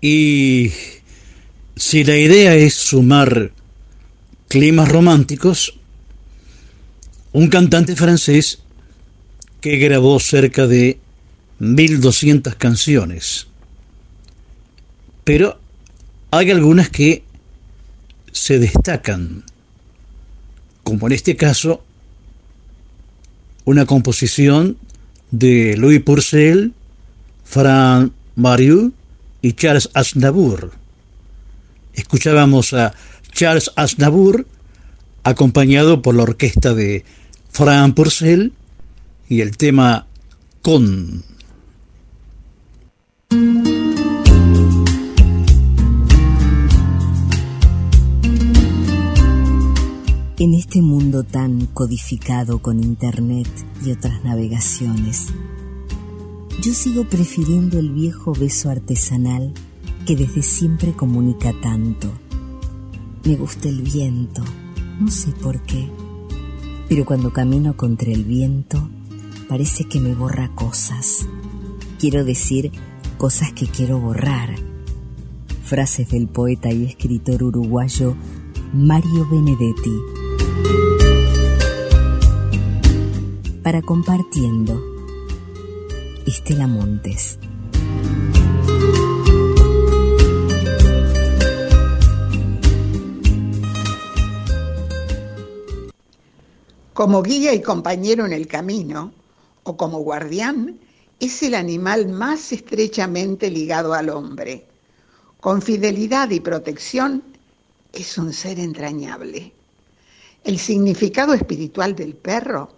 Y si la idea es sumar climas románticos, un cantante francés que grabó cerca de 1200 canciones. Pero hay algunas que se destacan, como en este caso, una composición de Louis Purcell, Fran Mariou y Charles Aznavour. Escuchábamos a Charles Aznavour acompañado por la orquesta de Fran Purcell y el tema Con. En este mundo tan codificado con Internet y otras navegaciones, yo sigo prefiriendo el viejo beso artesanal que desde siempre comunica tanto. Me gusta el viento, no sé por qué, pero cuando camino contra el viento parece que me borra cosas. Quiero decir cosas que quiero borrar. Frases del poeta y escritor uruguayo Mario Benedetti. Para compartiendo, Estela Montes. Como guía y compañero en el camino, o como guardián, es el animal más estrechamente ligado al hombre. Con fidelidad y protección, es un ser entrañable. El significado espiritual del perro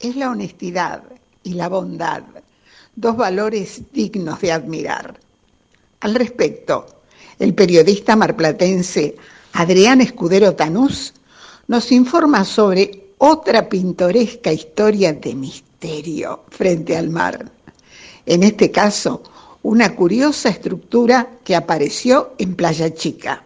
es la honestidad y la bondad, dos valores dignos de admirar. Al respecto, el periodista marplatense Adrián Escudero Tanús nos informa sobre otra pintoresca historia de misterio frente al mar. En este caso, una curiosa estructura que apareció en Playa Chica.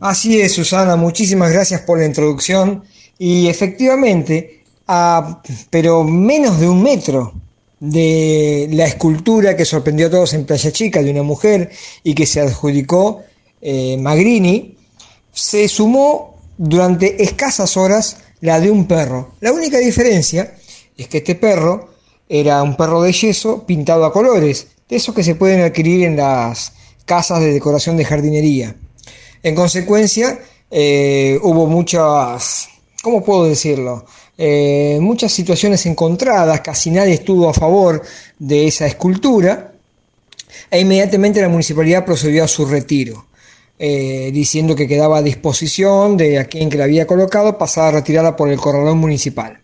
Así es, Susana, muchísimas gracias por la introducción. Y efectivamente, a pero menos de un metro de la escultura que sorprendió a todos en Playa Chica de una mujer y que se adjudicó eh, Magrini, se sumó durante escasas horas la de un perro. La única diferencia es que este perro era un perro de yeso pintado a colores, de esos que se pueden adquirir en las casas de decoración de jardinería. En consecuencia, eh, hubo muchas, ¿cómo puedo decirlo? Eh, muchas situaciones encontradas, casi nadie estuvo a favor de esa escultura, e inmediatamente la municipalidad procedió a su retiro, eh, diciendo que quedaba a disposición de a quien que la había colocado pasar a retirarla por el corralón municipal.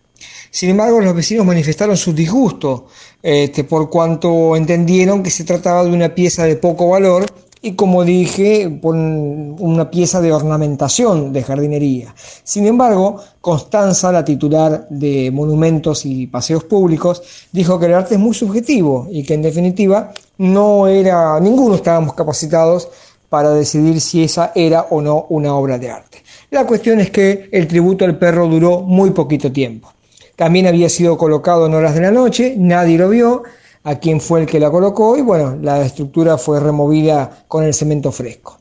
Sin embargo, los vecinos manifestaron su disgusto este, por cuanto entendieron que se trataba de una pieza de poco valor y como dije, por una pieza de ornamentación de jardinería. Sin embargo, Constanza, la titular de Monumentos y Paseos Públicos, dijo que el arte es muy subjetivo y que en definitiva no era, ninguno estábamos capacitados para decidir si esa era o no una obra de arte. La cuestión es que el tributo al perro duró muy poquito tiempo. También había sido colocado en horas de la noche, nadie lo vio, a quién fue el que la colocó y bueno, la estructura fue removida con el cemento fresco.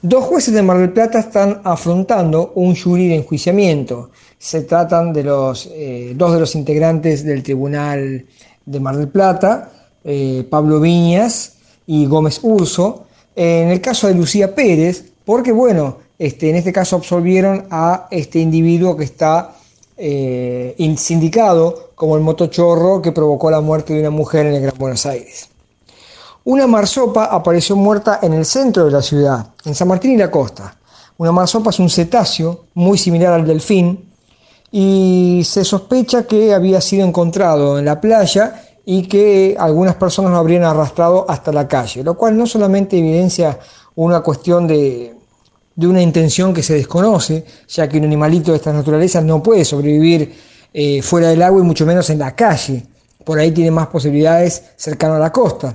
Dos jueces de Mar del Plata están afrontando un jury de enjuiciamiento. Se tratan de los eh, dos de los integrantes del Tribunal de Mar del Plata, eh, Pablo Viñas y Gómez Urso. En el caso de Lucía Pérez, porque bueno, este, en este caso absolvieron a este individuo que está eh, sindicado como el motochorro que provocó la muerte de una mujer en el Gran Buenos Aires. Una marsopa apareció muerta en el centro de la ciudad, en San Martín y la costa. Una marsopa es un cetáceo muy similar al delfín y se sospecha que había sido encontrado en la playa y que algunas personas lo habrían arrastrado hasta la calle, lo cual no solamente evidencia una cuestión de, de una intención que se desconoce, ya que un animalito de estas naturalezas no puede sobrevivir eh, fuera del agua y mucho menos en la calle. Por ahí tiene más posibilidades cercano a la costa.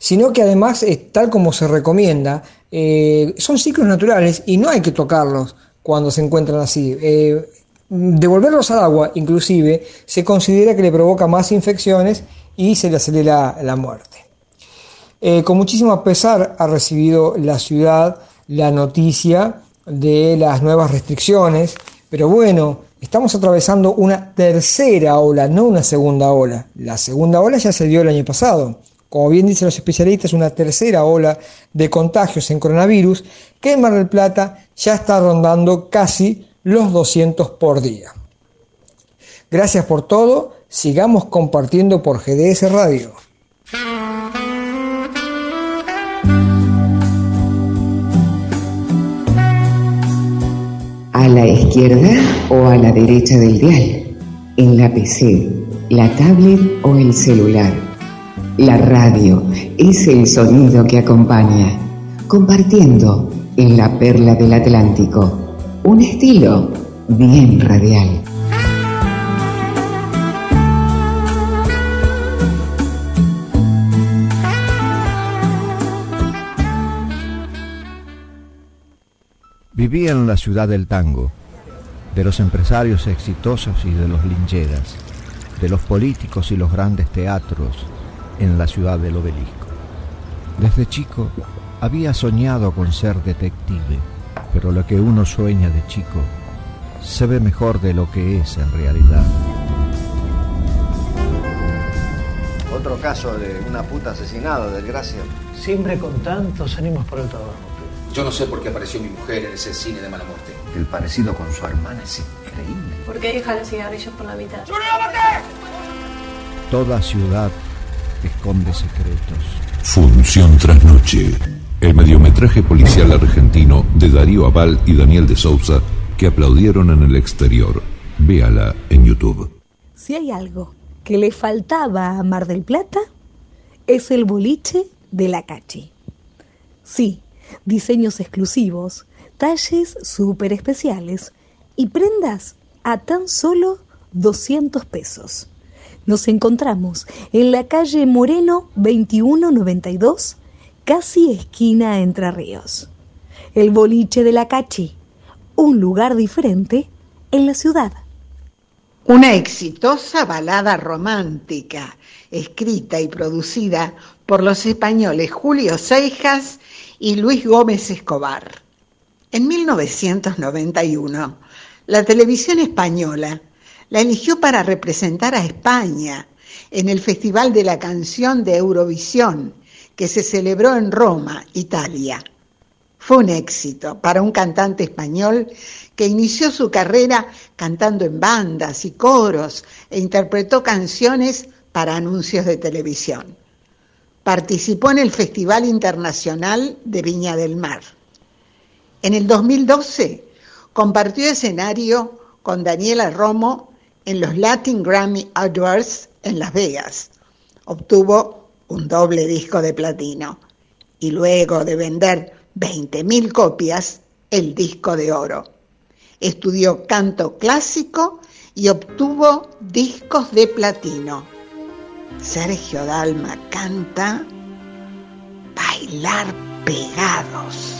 Sino que además, tal como se recomienda, eh, son ciclos naturales y no hay que tocarlos cuando se encuentran así. Eh, devolverlos al agua, inclusive, se considera que le provoca más infecciones y se le acelera la muerte. con muchísimo pesar ha recibido la ciudad la noticia de las nuevas restricciones, pero bueno, estamos atravesando una tercera ola, no una segunda ola. La segunda ola ya se dio el año pasado, como bien dicen los especialistas, una tercera ola de contagios en coronavirus que en Mar del Plata ya está rondando casi los 200 por día. Gracias por todo, sigamos compartiendo por GDS Radio. a la izquierda o a la derecha del dial, en la PC, la tablet o el celular. La radio es el sonido que acompaña, compartiendo en la perla del Atlántico, un estilo bien radial. Vivía en la ciudad del tango, de los empresarios exitosos y de los lincheras, de los políticos y los grandes teatros en la ciudad del obelisco. Desde chico había soñado con ser detective, pero lo que uno sueña de chico se ve mejor de lo que es en realidad. Otro caso de una puta asesinada, desgracia. Siempre con tantos ánimos por el trabajo. Yo no sé por qué apareció mi mujer en ese cine de mala muerte. El parecido con su hermana es increíble. ¿Por qué deja los cigarrillos por la mitad? Toda ciudad esconde secretos. Función tras noche. El mediometraje policial argentino de Darío Aval y Daniel de Sousa que aplaudieron en el exterior. Véala en YouTube. Si hay algo que le faltaba a Mar del Plata, es el boliche de la Cachi. Sí, diseños exclusivos, talles súper especiales y prendas a tan solo 200 pesos. Nos encontramos en la calle Moreno 2192, casi esquina Entre Ríos. El boliche de la Cachi, un lugar diferente en la ciudad. Una exitosa balada romántica, escrita y producida por los españoles Julio Seijas y Luis Gómez Escobar. En 1991, la televisión española la eligió para representar a España en el Festival de la Canción de Eurovisión, que se celebró en Roma, Italia. Fue un éxito para un cantante español que inició su carrera cantando en bandas y coros e interpretó canciones para anuncios de televisión. Participó en el Festival Internacional de Viña del Mar. En el 2012 compartió escenario con Daniela Romo en los Latin Grammy Awards en Las Vegas. Obtuvo un doble disco de platino y luego de vender 20.000 copias, el disco de oro. Estudió canto clásico y obtuvo discos de platino. Sergio Dalma canta Bailar pegados.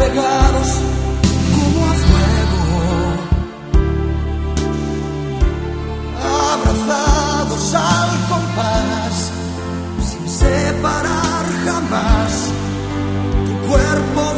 Pegados como a fuego. Abrazados al compás, sin separar jamás tu cuerpo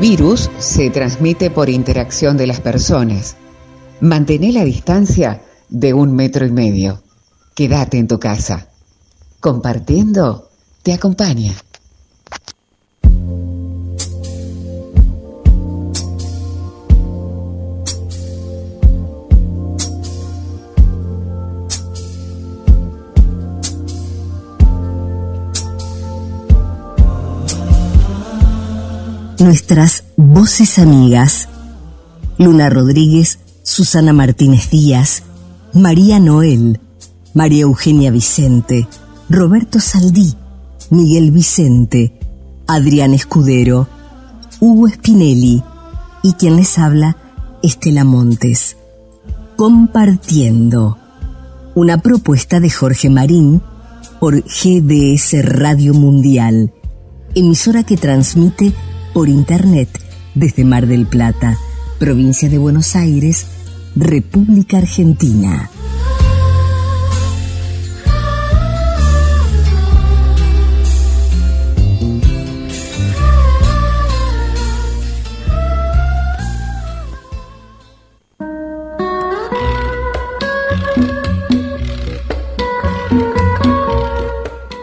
virus se transmite por interacción de las personas. Mantén la distancia de un metro y medio. Quédate en tu casa. Compartiendo te acompaña. Nuestras voces amigas. Luna Rodríguez, Susana Martínez Díaz, María Noel, María Eugenia Vicente, Roberto Saldí, Miguel Vicente, Adrián Escudero, Hugo Spinelli y quien les habla, Estela Montes. Compartiendo. Una propuesta de Jorge Marín por GDS Radio Mundial, emisora que transmite por Internet desde Mar del Plata, provincia de Buenos Aires, República Argentina.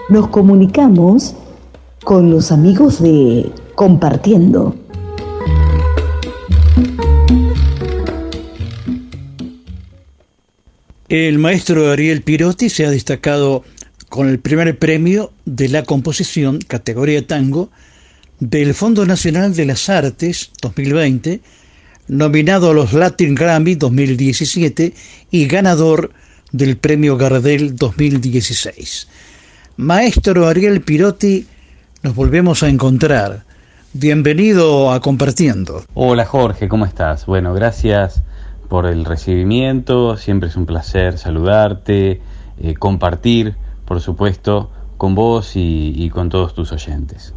Nos comunicamos con los amigos de Compartiendo. El maestro Ariel Pirotti se ha destacado con el primer premio de la composición, categoría tango, del Fondo Nacional de las Artes 2020, nominado a los Latin Grammy 2017 y ganador del premio Gardel 2016. Maestro Ariel Pirotti, nos volvemos a encontrar. Bienvenido a Compartiendo. Hola Jorge, ¿cómo estás? Bueno, gracias por el recibimiento, siempre es un placer saludarte, eh, compartir, por supuesto, con vos y, y con todos tus oyentes.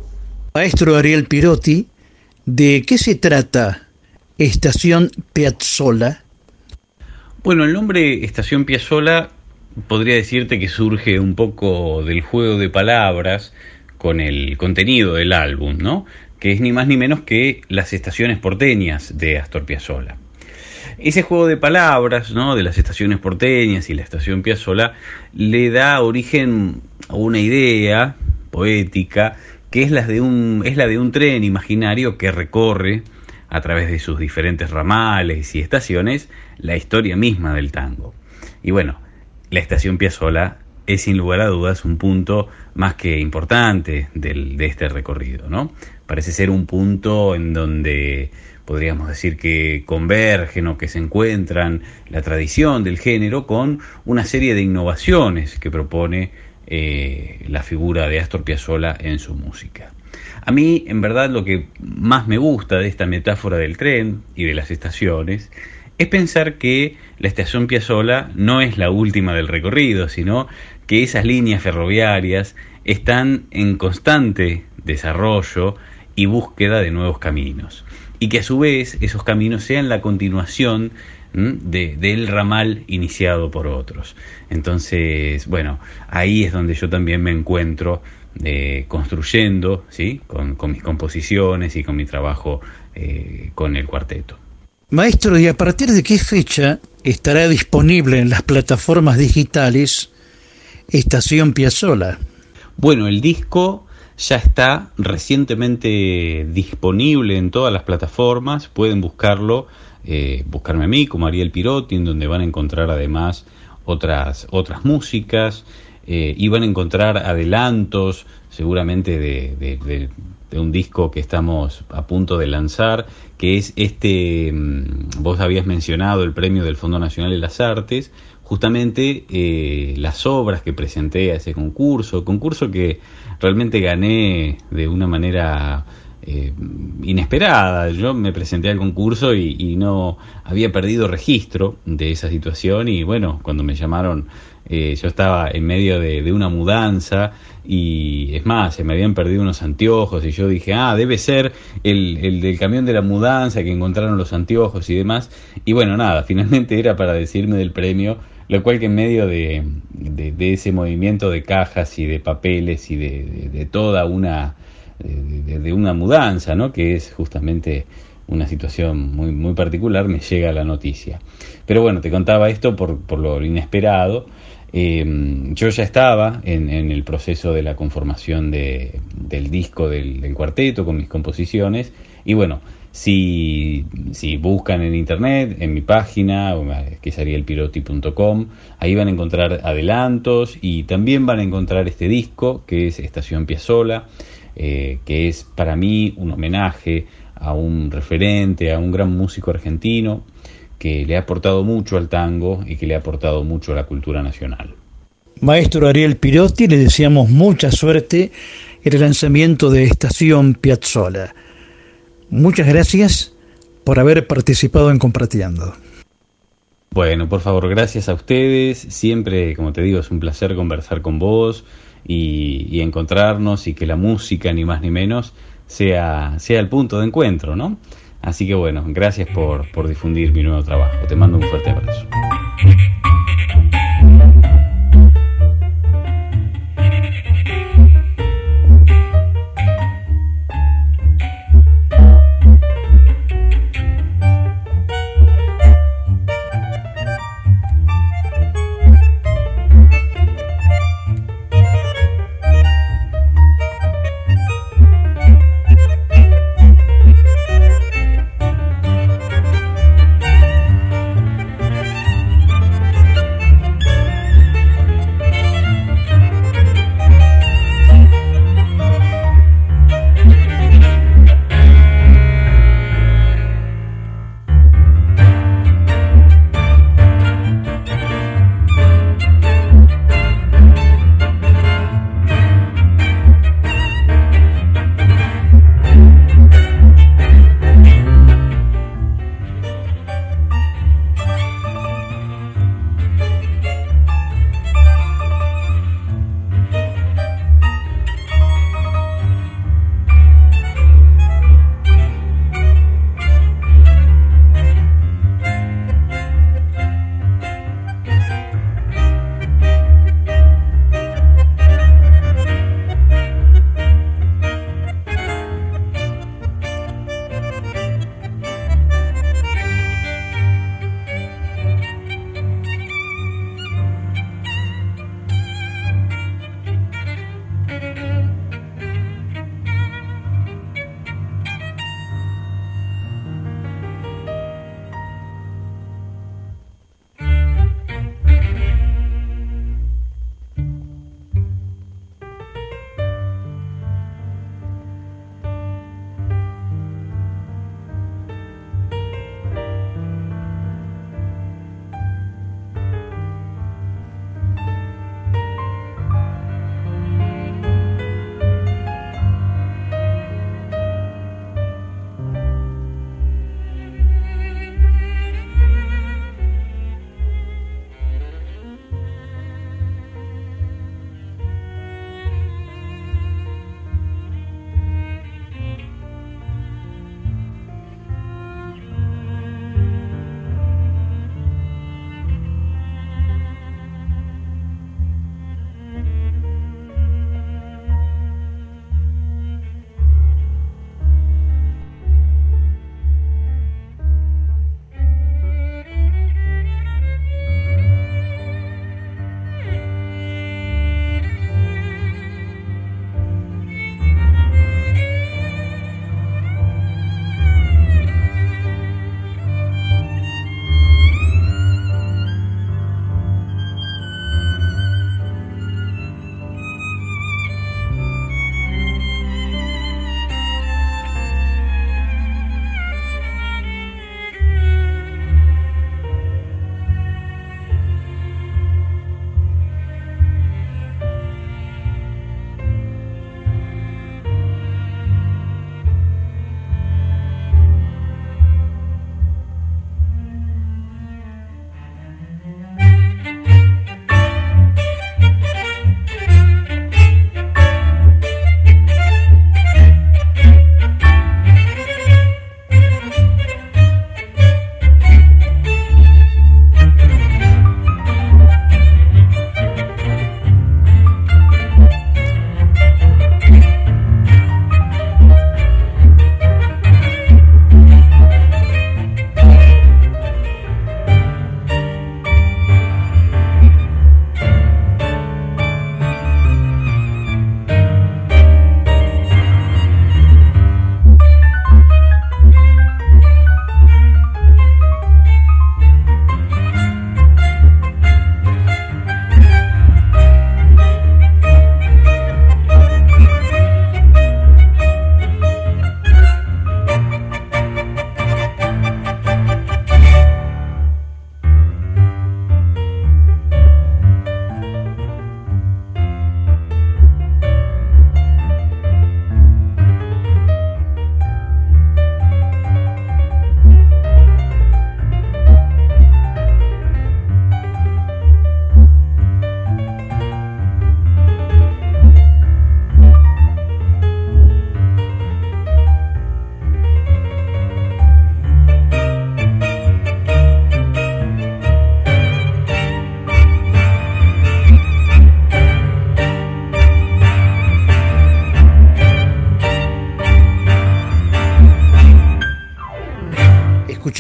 Maestro Ariel Pirotti, ¿de qué se trata Estación Piazzola? Bueno, el nombre Estación Piazzola podría decirte que surge un poco del juego de palabras con el contenido del álbum, ¿no? Que es ni más ni menos que las estaciones porteñas de Astor Piazzolla. Ese juego de palabras, ¿no? De las estaciones porteñas y la estación Piazzolla le da origen a una idea poética que es la de un es la de un tren imaginario que recorre a través de sus diferentes ramales y estaciones la historia misma del tango. Y bueno, la estación Piazzola es sin lugar a dudas un punto más que importante del, de este recorrido, ¿no? Parece ser un punto en donde podríamos decir que convergen o que se encuentran la tradición del género con una serie de innovaciones que propone eh, la figura de Astor Piazzolla en su música. A mí, en verdad, lo que más me gusta de esta metáfora del tren y de las estaciones es pensar que la estación Piazzola no es la última del recorrido, sino que esas líneas ferroviarias están en constante desarrollo y búsqueda de nuevos caminos. Y que a su vez esos caminos sean la continuación de, del ramal iniciado por otros. Entonces, bueno, ahí es donde yo también me encuentro eh, construyendo, ¿sí? Con, con, mis composiciones y con mi trabajo eh, con el cuarteto. Maestro, ¿y a partir de qué fecha estará disponible en las plataformas digitales Estación Piazzola? Bueno, el disco ya está recientemente disponible en todas las plataformas, pueden buscarlo, eh, buscarme a mí como Ariel Pirotti, en donde van a encontrar además otras, otras músicas eh, y van a encontrar adelantos seguramente de, de, un disco que estamos a punto de lanzar, que es este, mm, vos habías mencionado el premio del Fondo Nacional de las Artes, justamente eh, las obras que presenté a ese concurso, concurso que realmente gané de una manera eh, inesperada. Yo me presenté al concurso y, y, no había perdido registro de esa situación y bueno, cuando me llamaron eh, yo estaba en medio de, una mudanza y es más, se me habían perdido unos anteojos y yo dije, ah, debe ser el, el del camión de la mudanza que encontraron los anteojos y demás. Y bueno, nada, finalmente era para decirme del premio lo cual que en medio de, de, de, ese movimiento de cajas y de papeles y de, toda una de una mudanza, ¿no? Que es justamente una situación muy, muy particular, me llega la noticia. Pero bueno, te contaba esto por, por lo inesperado. Eh, yo ya estaba en, en el proceso de la conformación de- del disco del, del cuarteto con mis composiciones. Y bueno, si, si buscan en internet, en mi página, eh, que sería elpiroti.com, ahí van a encontrar adelantos y también van a encontrar este disco que es Estación Piazzola, eh, que es para mí un homenaje a un referente, a un gran músico argentino que le ha aportado mucho al tango y que le ha aportado mucho a la cultura nacional. Maestro Ariel Pirotti, le deseamos mucha suerte en el lanzamiento de Estación Piazzola. Muchas gracias por haber participado en Compartiendo. Bueno, por favor, gracias a ustedes. Siempre, como te digo, es un placer conversar con vos y, y encontrarnos y que la música, ni más ni menos, sea, sea el punto de encuentro, ¿no? Así que bueno, gracias por, por difundir mi nuevo trabajo. Te mando un fuerte abrazo.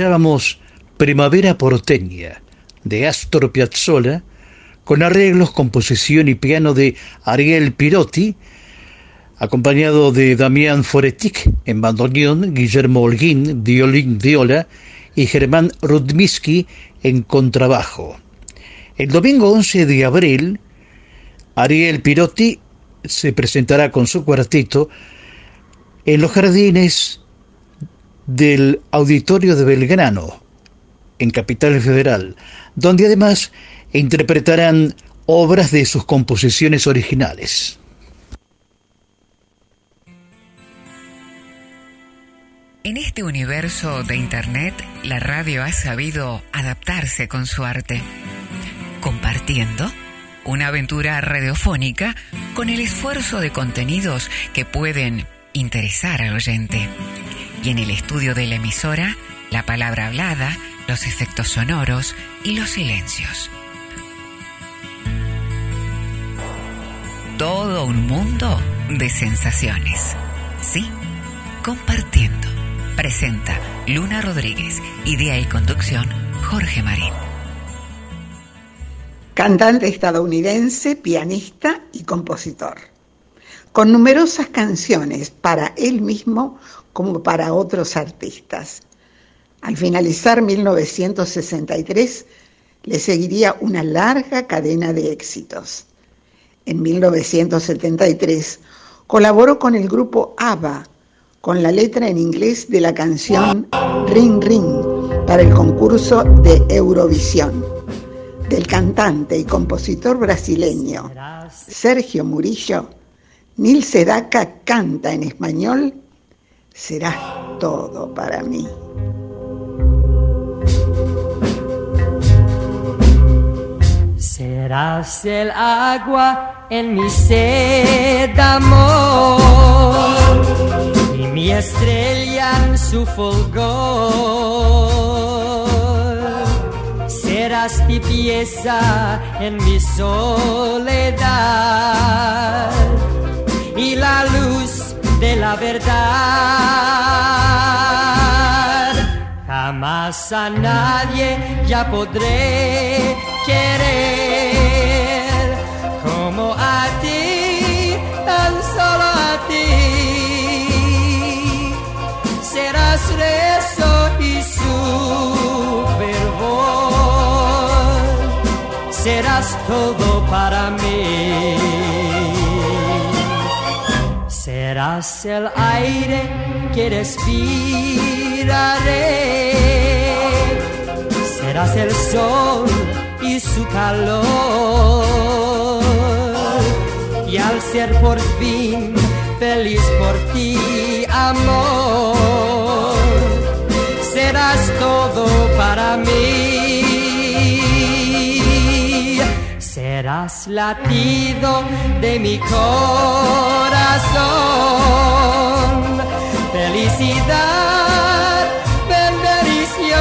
Escuchábamos Primavera porteña de Astor Piazzolla con arreglos, composición y piano de Ariel Pirotti, acompañado de Damián Foretic en bandoneón, Guillermo Holguín, violín, viola y Germán Rudmisky en contrabajo. El domingo 11 de abril, Ariel Pirotti se presentará con su cuarteto en los jardines del Auditorio de Belgrano, en Capital Federal, donde además interpretarán obras de sus composiciones originales. En este universo de Internet, la radio ha sabido adaptarse con su arte, compartiendo una aventura radiofónica con el esfuerzo de contenidos que pueden interesar al oyente. Y en el estudio de la emisora, la palabra hablada, los efectos sonoros y los silencios. Todo un mundo de sensaciones. Sí, compartiendo. Presenta Luna Rodríguez, idea y conducción Jorge Marín. Cantante estadounidense, pianista y compositor. Con numerosas canciones para él mismo como para otros artistas. Al finalizar 1963 le seguiría una larga cadena de éxitos. En 1973 colaboró con el grupo ABBA con la letra en inglés de la canción Ring Ring para el concurso de Eurovisión del cantante y compositor brasileño Sergio Murillo, Nil Sedaka canta en español Serás todo para mí. Serás el agua en mi sed, amor, y mi estrella en su fulgor. Serás mi pieza en mi soledad y la luz de la verdad. Jamás a nadie ya podré querer como a ti, tan solo a ti. Serás rezo y su fervor, serás todo para mí. Serás el aire que respiraré, serás el sol y su calor. Y al ser por fin feliz por ti, amor, serás todo para mí. Serás latido de mi corazón, felicidad, bendición,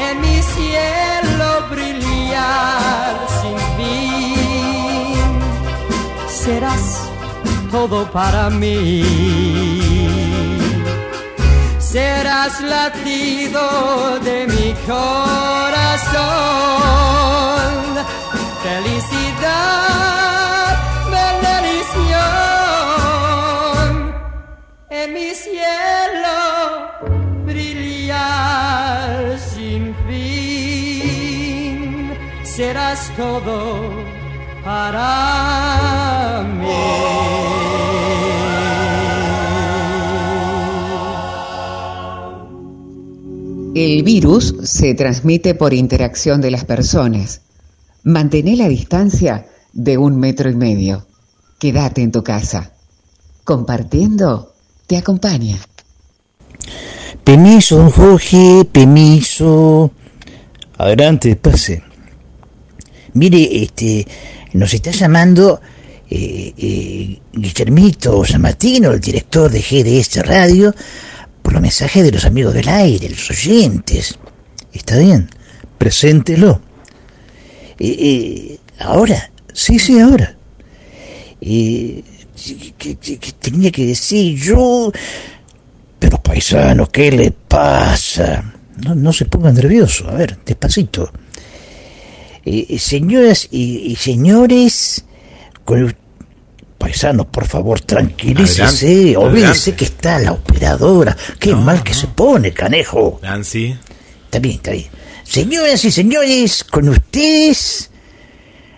en mi cielo brillar sin fin. Serás todo para mí. Serás latido de mi corazón, felicidad, bendición, en mi cielo brillar sin fin. Serás todo para El virus se transmite por interacción de las personas. Mantén la distancia de un metro y medio. Quédate en tu casa. Compartiendo te acompaña. Permiso, don Jorge, permiso. Adelante, pase. Mire, este, nos está llamando eh, eh, Guillermito San Martino, el director de GDS Radio, por los mensajes de los amigos del aire, los oyentes. Está bien, preséntelo. Eh, eh, ahora, sí, sí, ahora. Eh, ¿qué, tenía que decir yo? Pero Paisano, ¿qué le pasa? No, no se ponga nervioso, a ver, despacito. Eh, señoras y, y señores, con el- paisanos, por favor, tranquilícese, olvídese que está la operadora. Qué mal que se pone, canejo. Nancy. Está bien, está bien. Señoras y señores, con ustedes,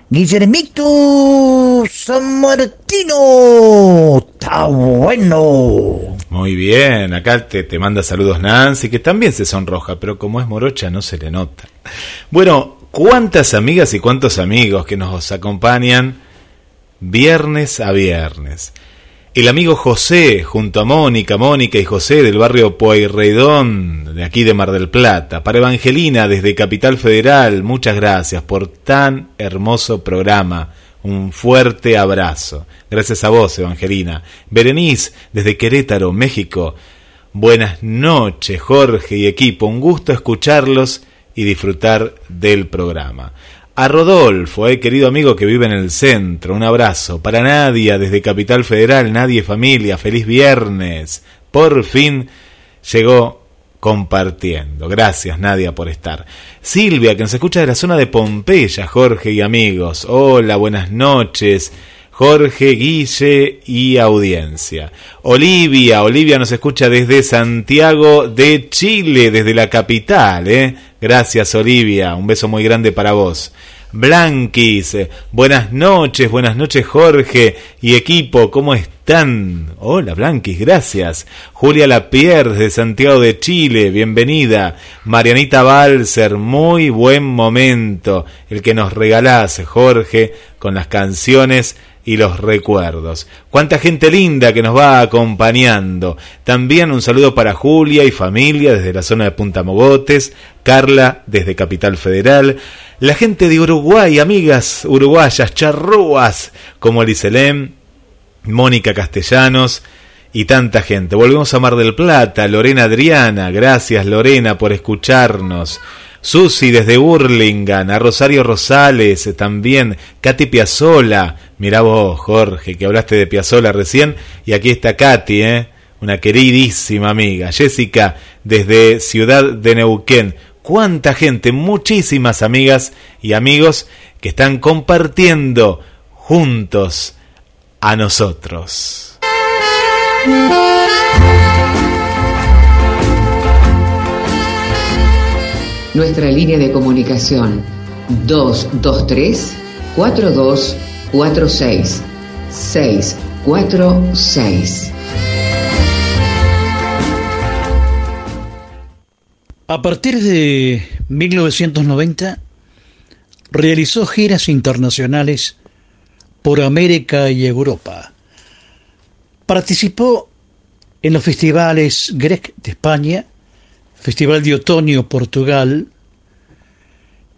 Guillermito San Martino. Está bueno. Muy bien, acá te, te manda saludos Nancy, que también se sonroja, pero como es morocha no se le nota. Bueno, cuántas amigas y cuántos amigos que nos acompañan viernes a viernes. El amigo José, junto a Mónica, Mónica y José del barrio Pueyrredón, de aquí de Mar del Plata. Para Evangelina, desde Capital Federal, muchas gracias por tan hermoso programa. Un fuerte abrazo. Gracias a vos, Evangelina. Berenice, desde Querétaro, México. Buenas noches, Jorge y equipo. Un gusto escucharlos y disfrutar del programa. A Rodolfo, eh, querido amigo que vive en el centro, un abrazo. Para Nadia, desde Capital Federal, Nadie Familia, feliz viernes. Por fin llegó compartiendo. Gracias, Nadia, por estar. Silvia, que nos escucha de la zona de Pompeya, Jorge y amigos. Hola, buenas noches. Jorge, Guille y audiencia. Olivia, Olivia nos escucha desde Santiago de Chile, desde la capital, ¿eh? Gracias, Olivia. Un beso muy grande para vos. Blanquis, buenas noches, buenas noches, Jorge y equipo, ¿cómo están? Hola, Blanquis, gracias. Julia Lapierre de Santiago de Chile, bienvenida. Marianita Balser, muy buen momento el que nos regalás, Jorge, con las canciones y los recuerdos. Cuánta gente linda que nos va acompañando. También un saludo para Julia y familia desde la zona de Punta Mogotes, Carla desde Capital Federal, la gente de Uruguay, amigas uruguayas, charrúas, como Liselem, Mónica Castellanos y tanta gente. Volvemos a Mar del Plata, Lorena Adriana, gracias Lorena por escucharnos. Susi desde Burlingame, a Rosario Rosales también, Katy Piazzola, mirá vos Jorge, que hablaste de Piazzola recién, y aquí está Katy, ¿eh? una queridísima amiga, Jessica desde Ciudad de Neuquén, cuánta gente, muchísimas amigas y amigos que están compartiendo juntos a nosotros. Nuestra línea de comunicación 223 4246 646. A partir de 1990 realizó giras internacionales por América y Europa. Participó en los festivales Grec de España, Festival de Otoño Portugal,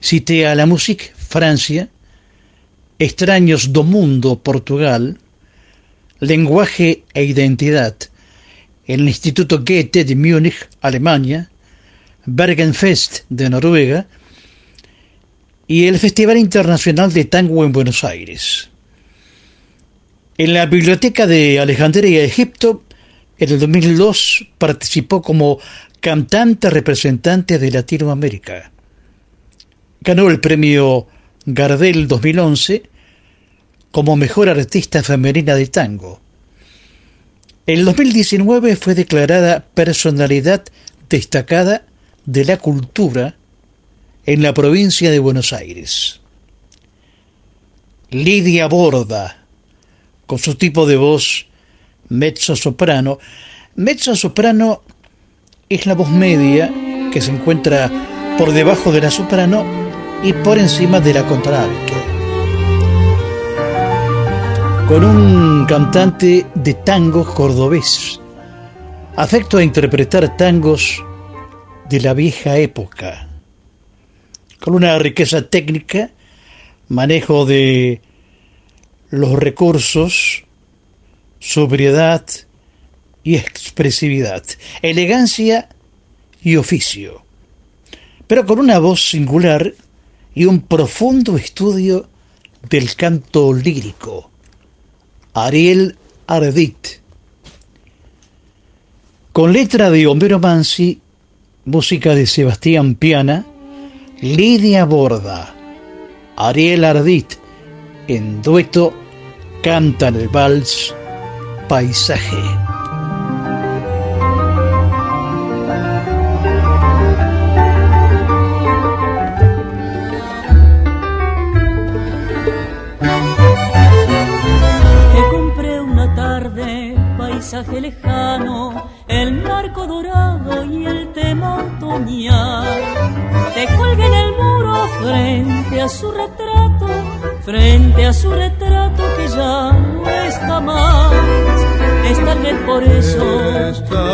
Cité a la Musique Francia, Extraños do Mundo Portugal, Lenguaje e Identidad en el Instituto Goethe de Múnich, Alemania, Bergenfest de Noruega y el Festival Internacional de Tango en Buenos Aires. En la Biblioteca de Alejandría, Egipto, en el 2002 participó como cantante representante de Latinoamérica. Ganó el premio Gardel 2011 como mejor artista femenina de tango. En 2019 fue declarada personalidad destacada de la cultura en la provincia de Buenos Aires. Lidia Borda, con su tipo de voz mezzo soprano. Mezzo soprano es la voz media que se encuentra por debajo de la soprano y por encima de la contralto. Con un cantante de tango cordobés, afecto a interpretar tangos de la vieja época, con una riqueza técnica, manejo de los recursos, sobriedad y expresividad, elegancia y oficio, pero con una voz singular y un profundo estudio del canto lírico. Ariel Ardit. con letra de Homero Mansi, música de Sebastián Piana, Lidia Borda, Ariel Ardit, en dueto cantan el vals Paisaje. Paisaje lejano, el marco dorado y el tema otoñal. Te colgué en el muro frente a su retrato, frente a su retrato que ya no está más. Es tal vez por eso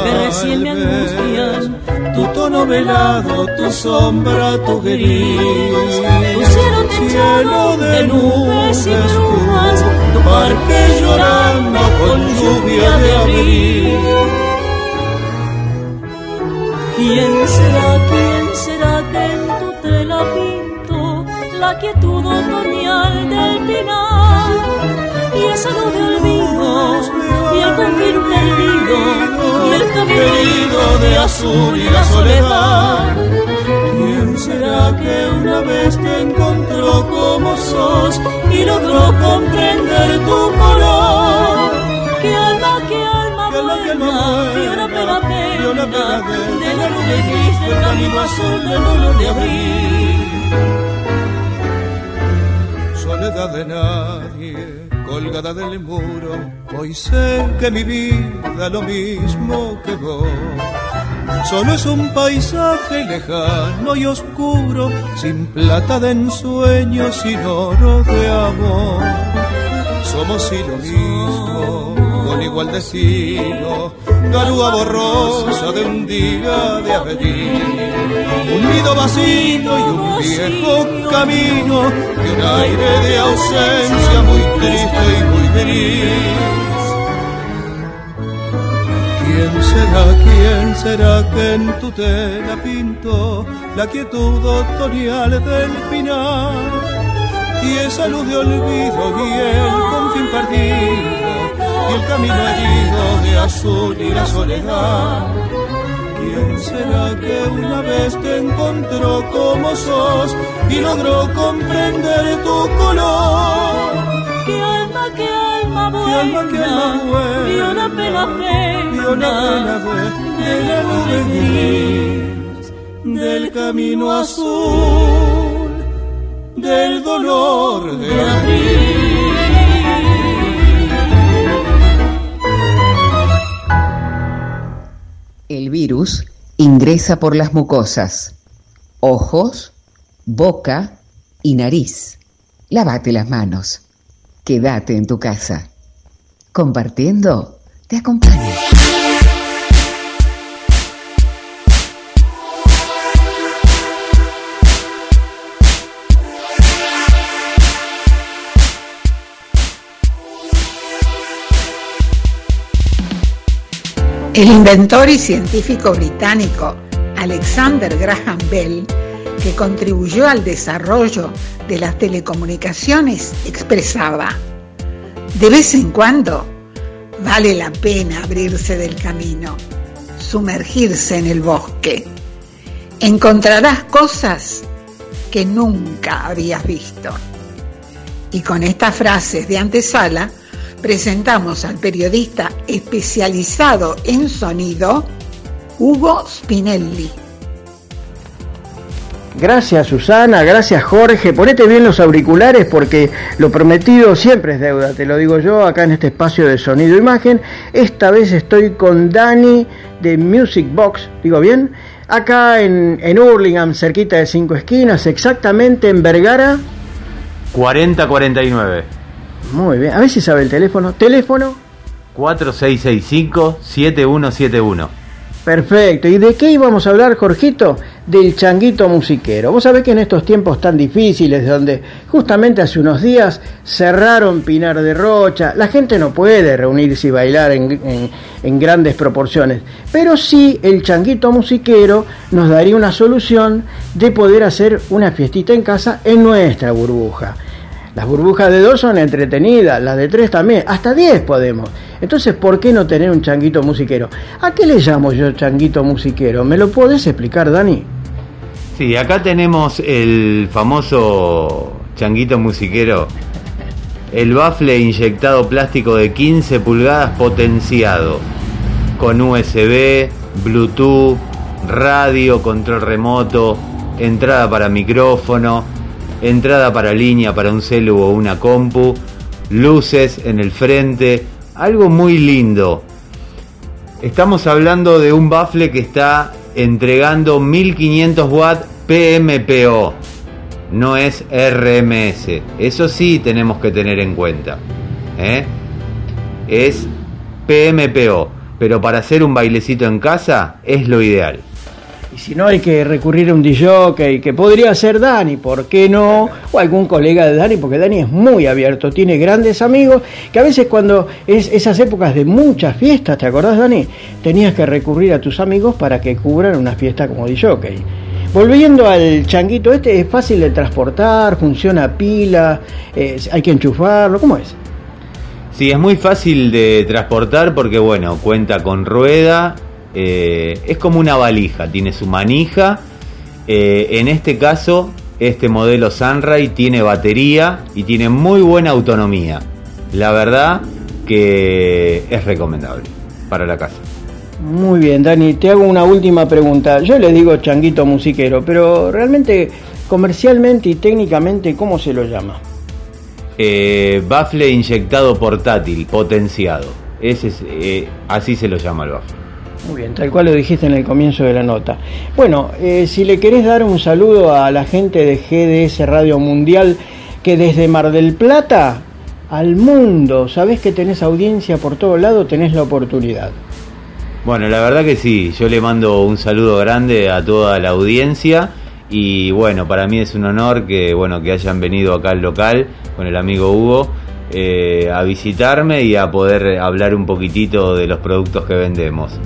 que recién me angustian tu tono velado, tu sombra, tu gris, tu cielo de nubes y brumas, tu parque llorando con lluvia de abril. ¿Quién será, quién será que en tu tela pinto la quietud otoñal del pinar? Y esa luz de olvido, y el confín perdido, y el camino de azul y la soledad. ¿Quién será que una vez te encontró como sos y logró comprender tu color? ¿Qué alma, qué alma buena, vio la pena pena de la nube gris del camino azul del dolor de abril? soledad de nadie, colgada del muro. Hoy sé que mi vida lo mismo que vos. Solo es un paisaje lejano y oscuro, sin plata de ensueño, sin oro de amor. Somos y lo mismo, con igual destino, garúa borrosa de un día de abril. Un nido vacío y un viejo camino, y un aire de ausencia muy triste y muy gris. ¿Quién será, quién será que en tu tela pintó la quietud otoñal del pinar? Y esa luz de olvido y el confín perdido y el camino herido de azul y la soledad. ¿Quién será que una vez te encontró como sos y logró comprender tu color? ¿Qué alma, qué alma ¿Qué alma, qué alma buena? vio la pena Vio la pena de, de la nube gris, del camino azul, del dolor de abril. El virus ingresa por las mucosas, ojos, boca y nariz. Lávate las manos. Quédate en tu casa. Compartiendo, te acompaña. El inventor y científico británico Alexander Graham Bell, que contribuyó al desarrollo de las telecomunicaciones, expresaba, de vez en cuando vale la pena abrirse del camino, sumergirse en el bosque. Encontrarás cosas que nunca habías visto. Y con estas frases de antesala, presentamos al periodista especializado en sonido, Hugo Spinelli. Gracias Susana, gracias Jorge, ponete bien los auriculares porque lo prometido siempre es deuda, te lo digo yo acá en este espacio de sonido e imagen. Esta vez estoy con Dani de Music Box, digo bien, acá en, en Hurlingham, cerquita de Cinco Esquinas, exactamente en Vergara. 4049 Muy bien, a ver si sabe el teléfono. Teléfono. 4665-7171. Perfecto. ¿Y de qué íbamos a hablar, Jorgito? Del changuito musiquero. Vos sabés que en estos tiempos tan difíciles, donde justamente hace unos días cerraron Pinar de Rocha, la gente no puede reunirse y bailar en, en- en grandes proporciones, pero sí el changuito musiquero nos daría una solución de poder hacer una fiestita en casa en nuestra burbuja. Las burbujas de dos son entretenidas, las de tres también, hasta diez podemos. Entonces, ¿por qué no tener un changuito musiquero? ¿A qué le llamo yo changuito musiquero? ¿Me lo podés explicar, Dani? Sí, acá tenemos el famoso changuito musiquero, el bafle inyectado plástico de 15 pulgadas potenciado, con USB, Bluetooth, radio, control remoto, entrada para micrófono, entrada para línea para un celu o una compu, luces en el frente, algo muy lindo. Estamos hablando de un bafle que está entregando 1500 watts PMPO, no es RMS. Eso sí tenemos que tener en cuenta. ¿eh? Es PMPO, pero para hacer un bailecito en casa es lo ideal. Si no hay que recurrir a un DJ que podría ser Dani, ¿por qué no? O algún colega de Dani, porque Dani es muy abierto, tiene grandes amigos, que a veces cuando es esas épocas de muchas fiestas, ¿te acordás Dani? Tenías que recurrir a tus amigos para que cubran una fiesta como DJ. Volviendo al changuito este, es fácil de transportar, funciona a pila, hay que enchufarlo, ¿cómo es? Sí, es muy fácil de transportar porque bueno, cuenta con rueda, eh, es como una valija, tiene su manija. Eh, en este caso, este modelo Sunray tiene batería y tiene muy buena autonomía. La verdad que es recomendable para la casa. Muy bien, Dani, te hago una última pregunta. Yo le digo changuito musiquero, pero realmente comercialmente y técnicamente, ¿cómo se lo llama? Eh, bafle inyectado portátil, potenciado. Ese es, así se lo llama el bafle. Muy bien, tal cual lo dijiste en el comienzo de la nota. Bueno, eh, si le querés dar un saludo a la gente de GDS Radio Mundial, que desde Mar del Plata al mundo, sabés que tenés audiencia por todo lado, tenés la oportunidad. Bueno, la verdad que sí, yo le mando un saludo grande a toda la audiencia y bueno, para mí es un honor que bueno que hayan venido acá al local con el amigo Hugo eh, a visitarme y a poder hablar un poquitito de los productos que vendemos.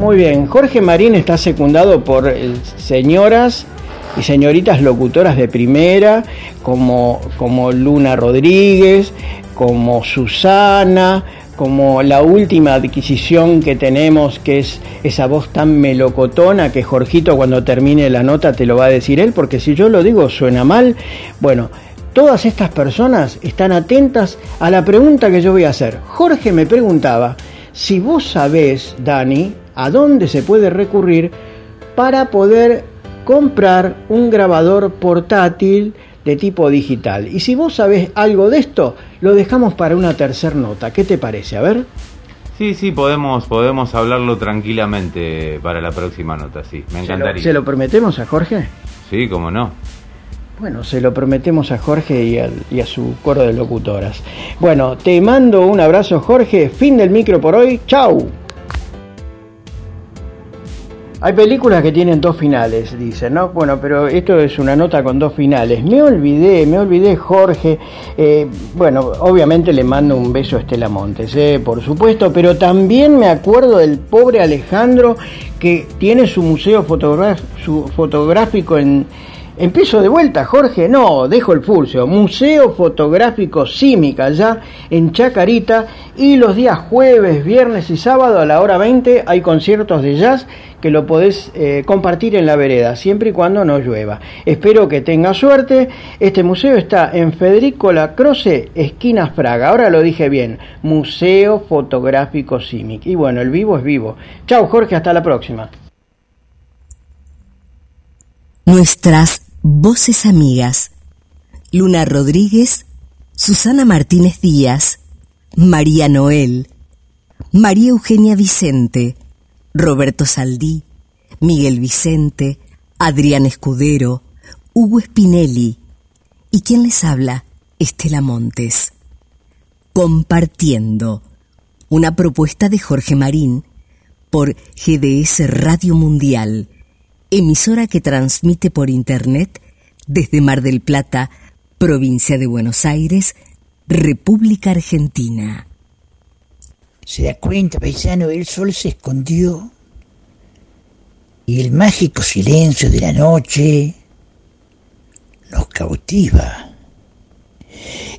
Muy bien, Jorge Marín está secundado por eh, señoras y señoritas locutoras de primera, como, como Luna Rodríguez, como Susana, como la última adquisición que tenemos, que es esa voz tan melocotona que Jorgito cuando termine la nota te lo va a decir él, porque si yo lo digo suena mal. Bueno, todas estas personas están atentas a la pregunta que yo voy a hacer. Jorge me preguntaba si vos sabés, Dani, a dónde se puede recurrir para poder comprar un grabador portátil de tipo digital. Y si vos sabés algo de esto, lo dejamos para una tercera nota. ¿Qué te parece? A ver. Sí, sí, podemos, podemos hablarlo tranquilamente para la próxima nota, sí, me encantaría. ¿Se lo, prometemos a Jorge? Sí, cómo no. Bueno, se lo prometemos a Jorge y, y, a su coro de locutoras. Bueno, te mando un abrazo Jorge, fin del micro por hoy, chau. Hay películas que tienen dos finales, dicen, ¿no? Bueno, pero esto es una nota con dos finales. Me olvidé, me olvidé, Jorge. Eh, bueno, obviamente le mando un beso a Estela Montes, eh, por supuesto, pero también me acuerdo del pobre Alejandro que tiene su museo su fotográfico en, Empiezo de vuelta, Jorge. No, dejo el pulso. Museo Fotográfico Címica, ya en Chacarita. Y los días jueves, viernes y sábado a la hora 20 hay conciertos de jazz que lo podés eh, compartir en la vereda, siempre y cuando no llueva. Espero que tenga suerte. Este museo está en Federico Lacroce, esquina Fraga. Ahora lo dije bien. Museo Fotográfico Címic. Y bueno, el vivo es vivo. Chao, Jorge. Hasta la próxima. Nuestras Voces amigas. Luna Rodríguez, Susana Martínez Díaz, María Noel, María Eugenia Vicente, Roberto Saldí, Miguel Vicente, Adrián Escudero, Hugo Spinelli y quien les habla, Estela Montes. Compartiendo una propuesta de Jorge Marín por GDS Radio Mundial emisora que transmite por Internet desde Mar del Plata, provincia de Buenos Aires, República Argentina. Se da cuenta, paisano, el sol se escondió y el mágico silencio de la noche nos cautiva.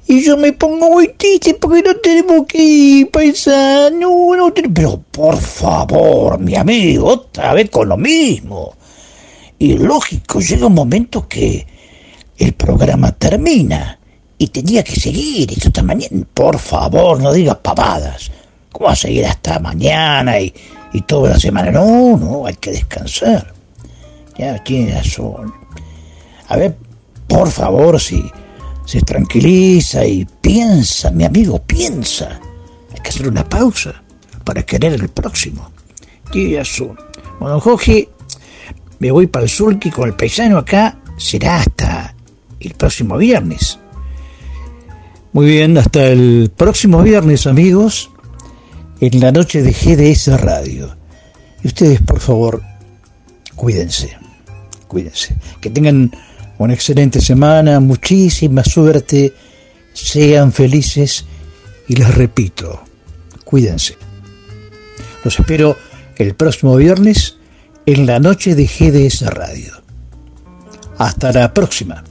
Y yo me pongo muy triste porque no tenemos que ir, paisano. No tenemos... Pero por favor, mi amigo, otra vez con lo mismo. Y lógico, llega un momento que el programa termina y tendría que seguir. Y hasta mañana, por favor, no digas pavadas. ¿Cómo va a seguir hasta mañana y, y toda la semana? No, no, hay que descansar. Ya tiene razón. A ver, por favor, si se tranquiliza y piensa, mi amigo, piensa. Hay que hacer una pausa para querer el próximo. Tiene razón. Bueno, Jorge, me voy para el sulky con el paisano acá. Será hasta el próximo viernes. Muy bien, hasta el próximo viernes, amigos, en la noche de GDS Radio. Y ustedes, por favor, cuídense, cuídense. Que tengan una excelente semana, muchísima suerte, sean felices y les repito, cuídense. Los espero el próximo viernes en la noche de GDS Radio. Hasta la próxima.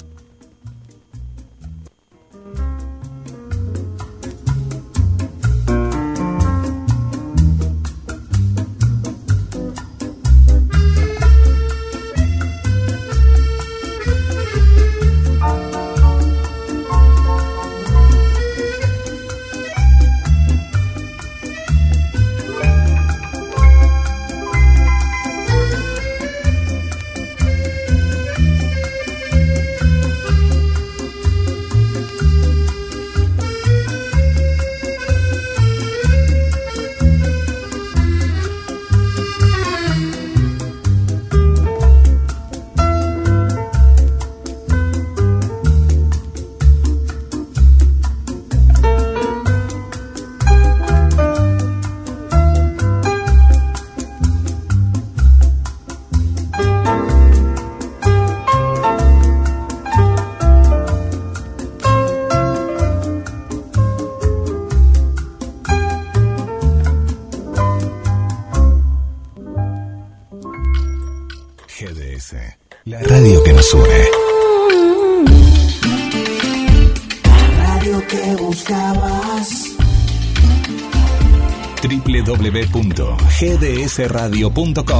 www.gdsradio.com